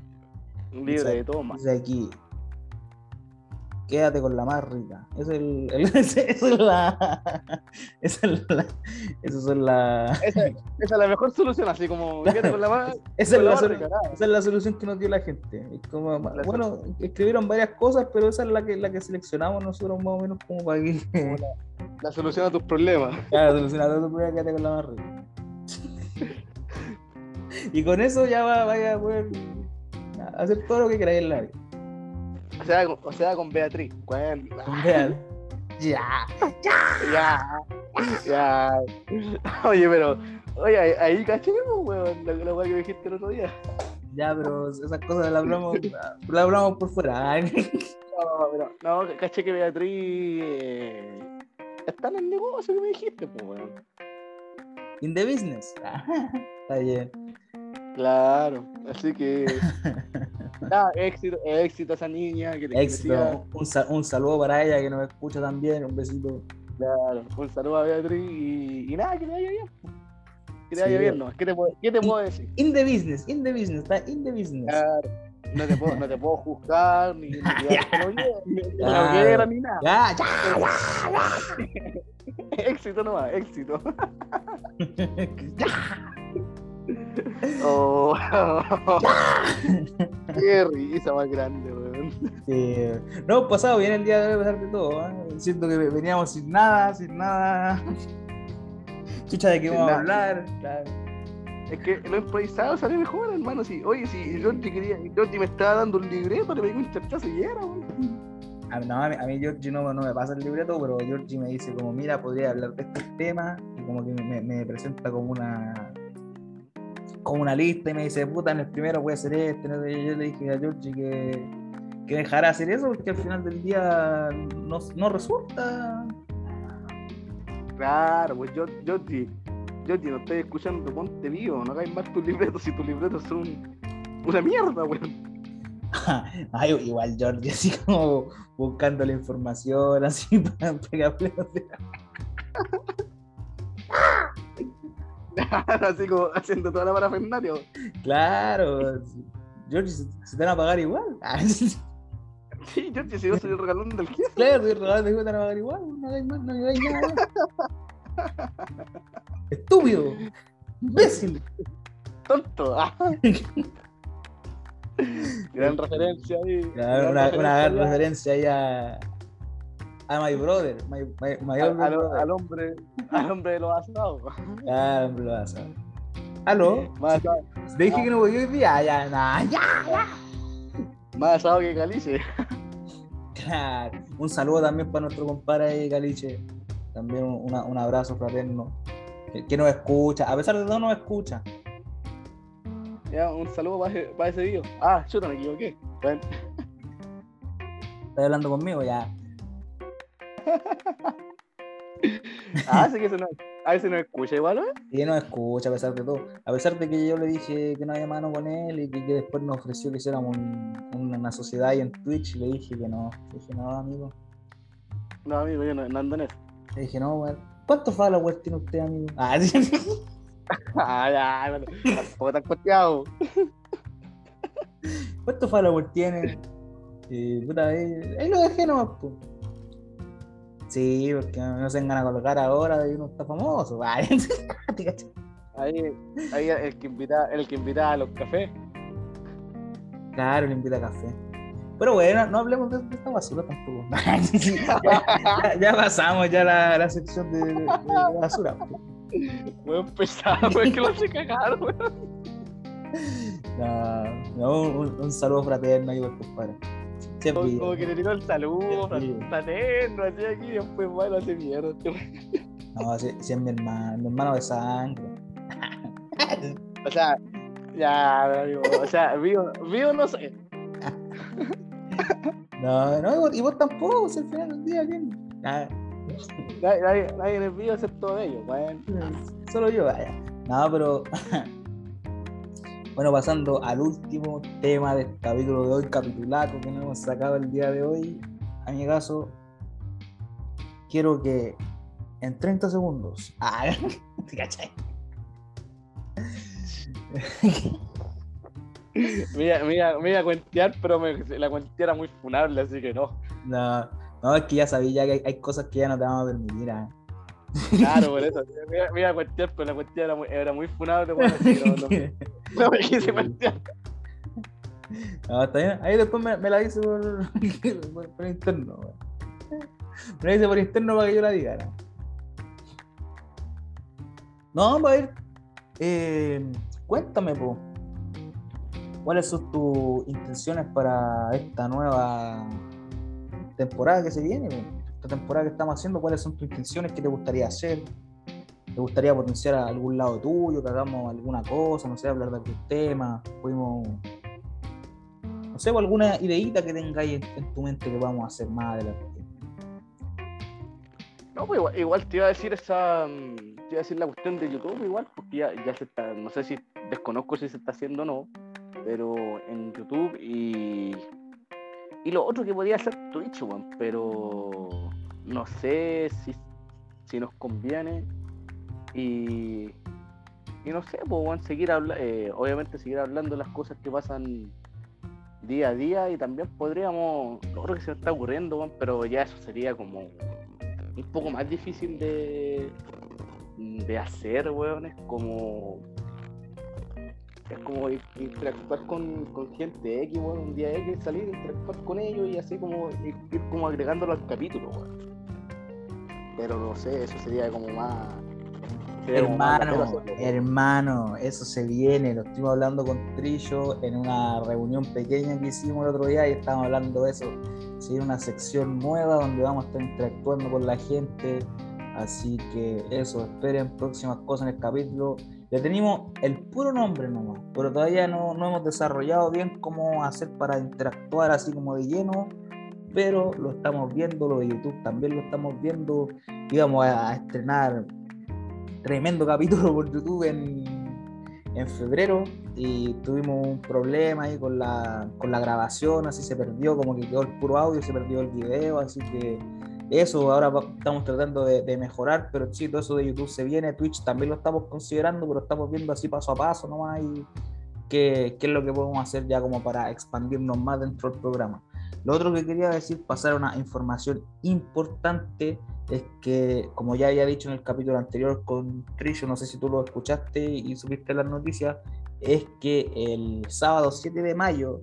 libre de todo más. Aquí. Quédate con la más rica. Es el, el- ese- esa es la. Esa es la. La. Esa, esa es la mejor solución, así como quédate con la más. Esa es la la, rica, esa es la solución que nos dio la gente. Como, La bueno, escribieron varias cosas, pero esa es la que, la que seleccionamos nosotros más o menos como para que. La solución a tus problemas. Claro, solucionar todo tu problema, quédate con la más rica. y con eso ya va, vaya a poder hacer todo lo que queráis en la vida. O sea, con- o sea, con Beatriz. Bueno, Vean. Ya. ya. Ya. Oye, pero. Oye, ahí, pues, weón, la, la weá que dijiste el otro día. Ya, pero esas cosas las hablamos, las hablamos por fuera. Ay, No, pero. No, caché que Beatriz. eh, está en el negocio que me dijiste, pues, weón. In the business. Está bien. Claro, así que. Nada, éxito, éxito a esa niña que te Éxito. Un, un saludo para ella que nos escucha también. Un besito. Claro, un saludo a Beatriz y, y nada, que le vaya bien. Que te vaya Sí. bien, ¿no? ¿Qué te, puedo- qué te puedo decir? In the business, in the business, está in the business. Claro, no te puedo, no te puedo juzgar, ni, ni Claro. ni nada. Ya, ya, éxito nomás, éxito. Oh, qué risa más grande, weón. Sí. No, pasado bien el día de hoy, a pesar de todo. ¿eh? Siento que veníamos sin nada, sin nada. Chucha de qué vamos a hablar. Claro. Es que lo improvisado sale mejor, hermano. Sí. Oye, si Georgie quería, Georgie me estaba dando un libreto, le pegué un charchazo y era, weón. A, no, a mí, a mí Georgie no, no me pasa el libreto, pero Georgie me dice como, mira, podría hablar de estos temas, y como que me, me presenta como una como una lista y me dice, puta, en el primero voy a hacer este, yo le dije a Georgie que, que dejara hacer eso porque al final del día no, no resulta. Claro, pues Georgie, no estoy escuchando, ponte vivo, no hagáis más tus libretos si tus libretos son una mierda, weón. Ay, igual Georgie así como buscando la información, así para pegarle. Así como haciendo toda la parafernalia. Claro, Georgie, se, te van a pagar igual. Sí, Georgie, si yo soy el regalón del jefe. Claro, estoy regalando que te van a pagar igual, no hagáis más, no hagáis nada. Estúpido, imbécil. Tonto. Gran referencia ahí. Claro, gran una, una gran referencia referencia ahí a, a My Brother, my, my, my al, al- brother. al hombre, al hombre de los asados. Claro, hombre, lo vas a ver. ¿Aló? Más asado, Le dije que no voy hoy día, ya, nada, ya. más asado que Calice. Claro. Un saludo también para nuestro compadre ahí, Caliche. También un, una- un abrazo fraterno. Que, que nos escucha, a pesar de todo nos escucha. Ya, un saludo para ese, para ese video. Ah, chuta, me equivoqué. ¿Estás hablando conmigo? Ya. Ah, así que eso no, a veces no escucha igual, ¿eh? Y nos escucha a pesar de todo. A pesar de que yo le dije que no había mano con él y que, que después nos ofreció que hiciéramos un- una sociedad ahí en Twitch, le dije que no. Le dije, no, amigo. No, amigo, yo no, no ando en eso. Le dije, no, weón. ¿Cuántos followers tiene usted, amigo? Ah, sí. Ah, ya, bueno, tampoco tan costeado. ¿Cuántos followers tiene? Y puta, ahí, ahí lo dejé nomás, pues. Sí, porque no se vengan a colocar ahora de que uno está famoso. Ahí, ahí el que invita, el que invita a los cafés. claro, le invita a café. Pero bueno, no hablemos de, esta basura tampoco. ya, pasamos ya la, la sección de, de- de basura. Weón pesado, weón, que lo hace cagar, weón. No, no, un, un saludo fraterno ahí por compadre. Es Como, como que le tiró el saludo, Sí. fraterno, así aquí, después, bueno, hace mierda. No, sí, sí es mi hermano, mi hermano de sangre. O sea, ya, amigo, o sea, vivo, vivo no sé. No, no, y vos, y vos tampoco, si al final del día, ¿quién? Nadie, nadie, nadie en el video excepto de ellos, weón. solo yo, vaya. No, pero. bueno, pasando al último tema del capítulo de hoy, capitulato que nos hemos sacado el día de hoy. A mi caso, quiero que en 30 segundos. Ah, ¿te cachai? Me iba, me iba- a cuentear, pero me- la cuentía era muy funable, así que no. No, no, es que ya sabía que hay, hay cosas que ya no te vamos a permitir. ah. Claro, por eso. Me iba, me iba a cuentear, pero la cuentía era muy, era muy funable, que no, me quise cuentear. No, está bien. Ahí después me, me la dice por, por, por interno. Me la dice por interno para que yo la diga. No, vamos a ver. eh, cuéntame, po. ¿Cuáles son tus intenciones para esta nueva temporada que se viene? po? Esta temporada que estamos haciendo, ¿cuáles son tus intenciones? ¿Qué te gustaría hacer? ¿Te gustaría potenciar algún lado tuyo? ¿Que hagamos alguna cosa? No sé, hablar de algún tema. Pudimos no sé, o alguna ideita que tengáis en, tu mente que vamos a hacer más adelante. No, pues igual, igual te iba a decir esa. mm, Te iba a decir la cuestión de YouTube, igual, porque ya, ya se está. No sé si desconozco si se está haciendo o no, pero en YouTube y. Y lo otro que podría hacer Twitch, weón, pero. No sé si, si nos conviene. Y. y no sé, pues bueno, seguir hablando, eh, obviamente seguir hablando las cosas que pasan día a día y también podríamos, lo otro que se está ocurriendo, weón, pero ya eso sería como un poco más difícil de, de hacer, weón, es como es como interactuar con, con gente X, weón, un día X, salir, interactuar con ellos y así como ir, ir como agregándolo al capítulo, weón. Pero no sé, eso sería como más Hermano, hermano, eso se viene. Lo estuvimos hablando con Trillo en una reunión pequeña que hicimos el otro día y estábamos hablando de eso. Se viene una sección nueva donde vamos a estar interactuando con la gente. Así que eso, esperen próximas cosas en el capítulo. Ya tenemos el puro nombre nomás, pero todavía no, no hemos desarrollado bien cómo hacer para interactuar así como de lleno pero lo estamos viendo, lo de YouTube también lo estamos viendo. Íbamos a estrenar tremendo capítulo por YouTube en, en febrero y tuvimos un problema ahí con la, con la grabación, así se perdió, como que quedó el puro audio, se perdió el video, así que eso ahora estamos tratando de, mejorar, pero sí, todo eso de YouTube se viene, Twitch también lo estamos considerando, pero estamos viendo así paso a paso nomás y qué, qué es lo que podemos hacer ya como para expandirnos más dentro del programa. Lo otro que quería decir, pasar una información importante es que, como ya había dicho en el capítulo anterior con Trillo, no sé si tú lo escuchaste y supiste las noticias, es que el sábado 7 de mayo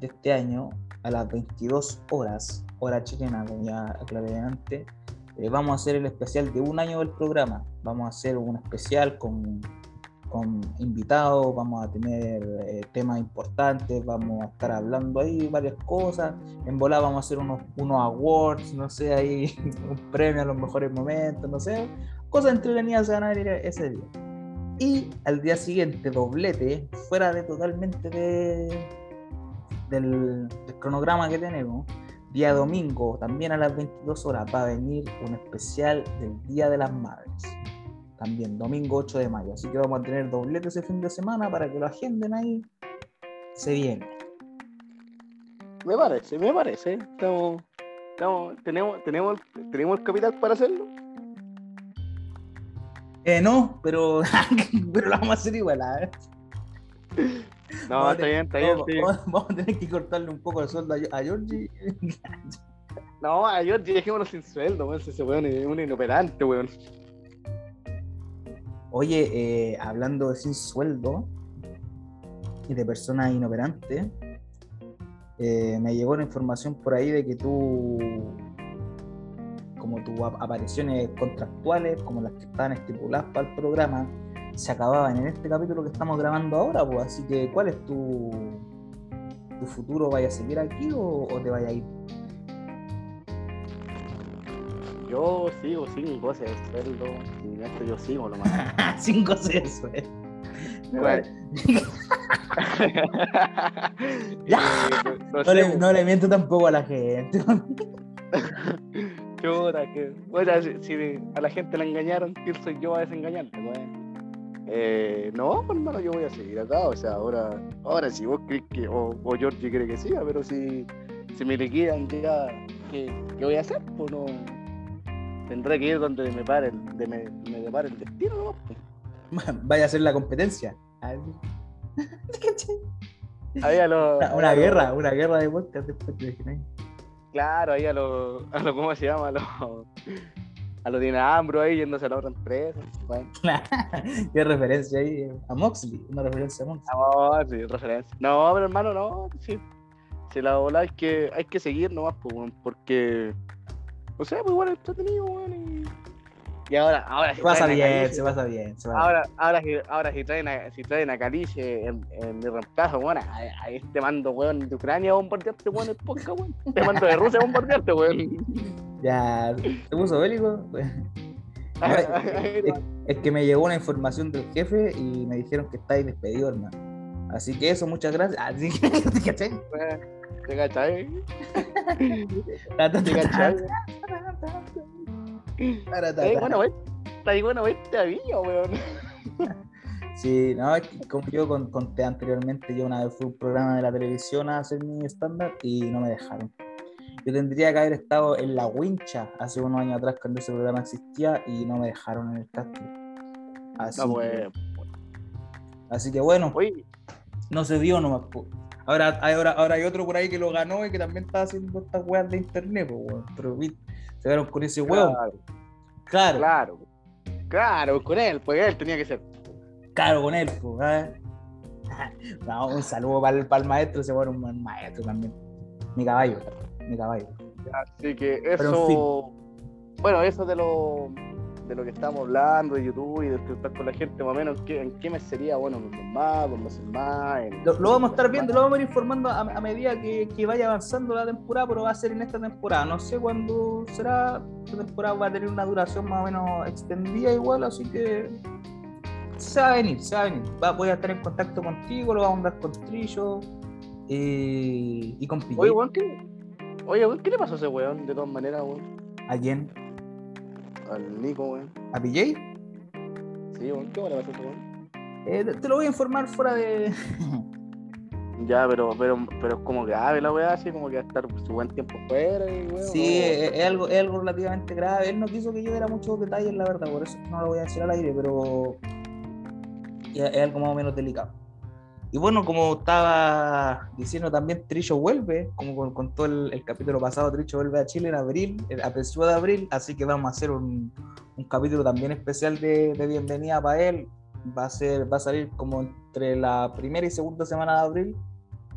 de este año, a las 22 horas, hora chilena, como ya aclaré antes, eh, vamos a hacer el especial de un año del programa. Vamos a hacer un especial con con invitados, vamos a tener eh, temas importantes, vamos a estar hablando ahí varias cosas. En volar vamos a hacer unos, unos awards, no sé, ahí un premio a los mejores momentos, no sé. Cosas entretenidas se van a ver ese día. Y al día siguiente, doblete, fuera de totalmente de, del, del cronograma que tenemos, día domingo, también a las 22 horas, va a venir un especial del Día de las Madres también, domingo 8 de mayo. Así que vamos a tener doblete ese fin de semana para que lo agenden ahí. Se viene. Me parece, me parece. Estamos, estamos, tenemos, tenemos, tenemos el capital para hacerlo. Eh, no, pero, pero lo vamos a hacer igual. ¿eh? No, está bien, está bien. Vamos, a tener que cortarle un poco el sueldo a, Georgie. no, a Georgie dejémoslo sin sueldo, weón. Ese weón es un inoperante, weón. Oye, eh, hablando de sin sueldo y de personas inoperantes, eh, me llegó la información por ahí de que tú, como tus apariciones contractuales, como las que están estipuladas para el programa, se acababan en este capítulo que estamos grabando ahora, pues así que ¿cuál es tu, tu futuro? ¿Vaya a seguir aquí o, o te vaya a ir? Yo sigo sin goce de sueldo. Sin esto yo sigo nomás. sin goce de sueldo. no, le, miento tampoco a la gente. Chuta, que. Bueno, si, a la gente la engañaron, ¿quién soy yo a desengañarle? Eh, no, pues, hermano, yo voy a seguir acá. O sea, ahora, ahora si vos crees que, o, o Georgie cree que siga, pero si, si me liquidan ya, ¿qué, ¿qué voy a hacer? Pues no tendré que ir donde me pare, de me, me depare el destino, Vaya a ser la competencia. Ahí a lo, una, guerra, una guerra de podcast después de Claro, ahí a los, a lo, ¿cómo se llama? A los, a los Dinambro ahí yéndose a la otra empresa. Bueno. Qué referencia ahí a Moxley, una referencia a Moxley. No, sí, referencia. No, pero hermano, no, sí. Si la bola hay que, hay que seguir nomás, porque o sea, pues igual entretenido, weón. Y... y ahora, ahora se pasa bien, se pasa bien, se Ahora, ahora, si, ahora si traen a, si traen a Calice en, en mi reemplazo, weón, a, este mando, weón, de Ucrania a bombardearte, weón, el podcast, weón. Te mando de Rusia a bombardearte, weón. Ya, ¿te puso bélico? es, es, que me llegó una información del jefe y me dijeron que estáis despedido, hermano. Así que eso, muchas gracias. Así que, ¿te ¿Te cachai? ¿Te cachai? Está bueno, está ahí bueno este avión, weón. Sí, no, como yo conté anteriormente, yo una vez fui a un programa de la televisión a hacer mi estándar y no me dejaron. Yo tendría que haber estado en la wincha hace unos años atrás cuando ese programa existía y no me dejaron en el casting. Así no, pues, Así que bueno, no se dio nomás. Ahora, hay- ahora, ahora hay otro por ahí que lo ganó y que también está haciendo estas weas de internet, weón. Pero se quedaron con ese huevo. claro, Claro, claro, claro, claro, con él, pues él tenía que ser. con él, po, ¿ah? No, un saludo para el, para el maestro, se fue un buen maestro también. Mi caballo, mi caballo. Así que Pero en eso, bueno, eso de lo, de lo que estamos hablando de YouTube y de estar con la gente, más o menos, ¿en qué, en qué mes sería? Bueno, mes más, dos meses más. en- Lo, lo vamos a estar viendo, lo vamos a ir informando a, a medida que, que vaya avanzando la temporada, pero va a ser en esta temporada. No sé cuándo será. Esta temporada va a tener una duración más o menos extendida igual, así que se va a venir, se va a venir. Va- voy a estar en contacto contigo, lo vamos a andar con Trillo eh, y con PJ. Oye, weón, ¿qué, oye, weón, ¿qué le pasó a ese weón? De todas maneras, weón. ¿A quién? Al Nico, weón. ¿A PJ? Sí, weón, ¿qué le pasó weón? Eh, te- lo voy a informar fuera de. Ya, pero, pero, pero es como grave la weá, así como que va a estar su buen tiempo fuera y weón. Sí, no. es, es algo, es algo relativamente grave. Él no quiso que yo diera muchos detalles, la verdad, por eso no lo voy a decir al aire, pero es algo más o menos delicado. Y bueno, como estaba diciendo también, Trillo vuelve, como con- contó el, el capítulo pasado, Trillo vuelve a Chile en abril, el- a principios de abril, así que vamos a hacer un, un capítulo también especial de, de bienvenida para él. Va a, ser, va a salir como entre la primera y segunda semana de abril.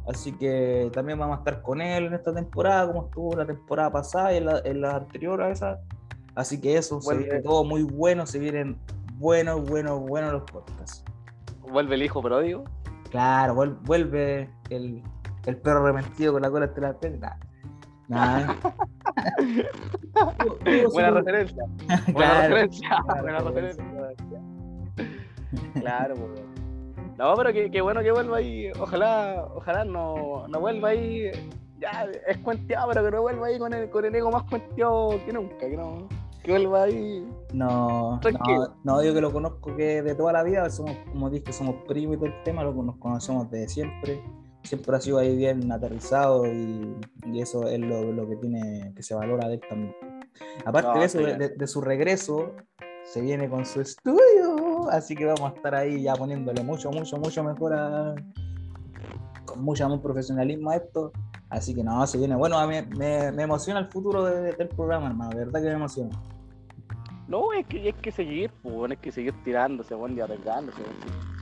Así que también vamos a estar con él en esta temporada, como estuvo la temporada pasada y en la, en la anterior a esa. Así que eso, se viene todo muy bueno, se vienen buenos, buenos, buenos los podcasts. Vuelve el hijo pródigo. Claro, vuel- vuelve el, el perro arrepentido con la cola entre las piernas. Tuvo Buena referencia. Buena Claro. referencia. Buena referencia. Claro, pues. No, pero qué, qué bueno que vuelva ahí. Ojalá, ojalá no, no vuelva ahí. Ya, es cuenteado, pero que no vuelva ahí con el, con el ego más cuenteado que nunca. Que, no, que vuelva ahí. No, no, no, yo que lo conozco que de toda la vida, somos, como dije, somos primos y todo el tema, lo, nos conocemos desde siempre. Siempre ha sido ahí bien aterrizado y, y eso es lo, lo que tiene, que se valora de él también. Aparte No, de eso, de, de su regreso, se viene con su estudio, así que vamos a estar ahí ya poniéndole mucho, mucho, mucho mejor a, con mucho más profesionalismo a esto. Así que no, se viene. Bueno, a mí me, me emociona el futuro de- del programa, hermano, de verdad que me emociona. No, es que hay que seguir, pues, hay que seguir tirándose, weón, y arriesgándose.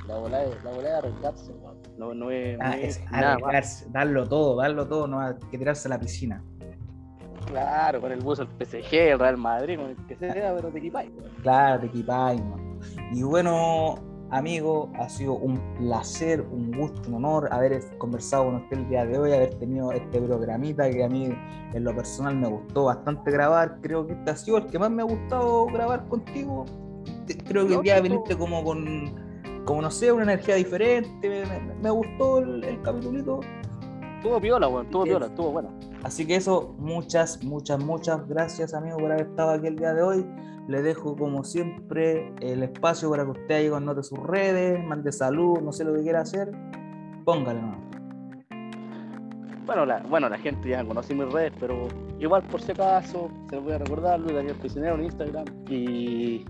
La bola es, la bola es arriesgarse, weón. No, no es, no Ah, es es nada arriesgarse, darlo todo, darlo todo, no hay que tirarse a la piscina. Claro, con el buzo del PSG, el Real Madrid, con el que sea, pero te equipáis, weón. Claro, te equipáis, man. Y bueno, amigo, ha sido un placer, un gusto, un honor haber conversado con usted el día de hoy, haber tenido este programita que a mí en lo personal me gustó bastante grabar. Creo que este ha sido el que más me ha gustado grabar contigo. Creo que hoy día viniste como con, como no sé, una energía diferente. Me, me- me gustó el, el capitulito. Estuvo piola, weón, estuvo piola, estuvo buena. Así que eso, muchas, muchas, muchas gracias amigo por haber estado aquí el día de hoy. Le dejo como siempre el espacio para que usted ahí anote sus redes, mande salud, no sé lo que quiera hacer, póngale. ¿no? Bueno la, bueno, la gente ya conoce mis redes, pero igual por si acaso, se los voy a recordar, Luis Daniel Prisionero en Instagram. Y,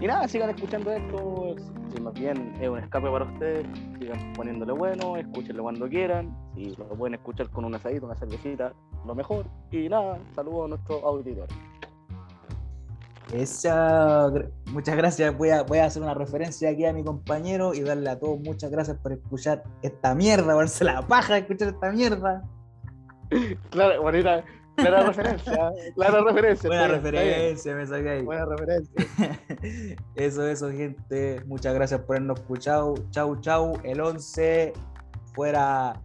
y nada, sigan escuchando esto, si más bien es un escape para ustedes, sigan poniéndole bueno, escúchenlo cuando quieran, y lo pueden escuchar con un asadito, una cervecita, lo mejor. Y nada, saludos a nuestros auditores. Esa, gr- muchas gracias. Voy a, voy a hacer una referencia aquí a mi compañero y darle a todos muchas gracias por escuchar esta mierda, por darse la paja de escuchar esta mierda. Claro, bonita, clara referencia, clara referencia. Buena bien. referencia, me saqué ahí. Buena referencia. Eso, eso, gente. Muchas gracias por habernos escuchado. Chau, chau. El 11 fuera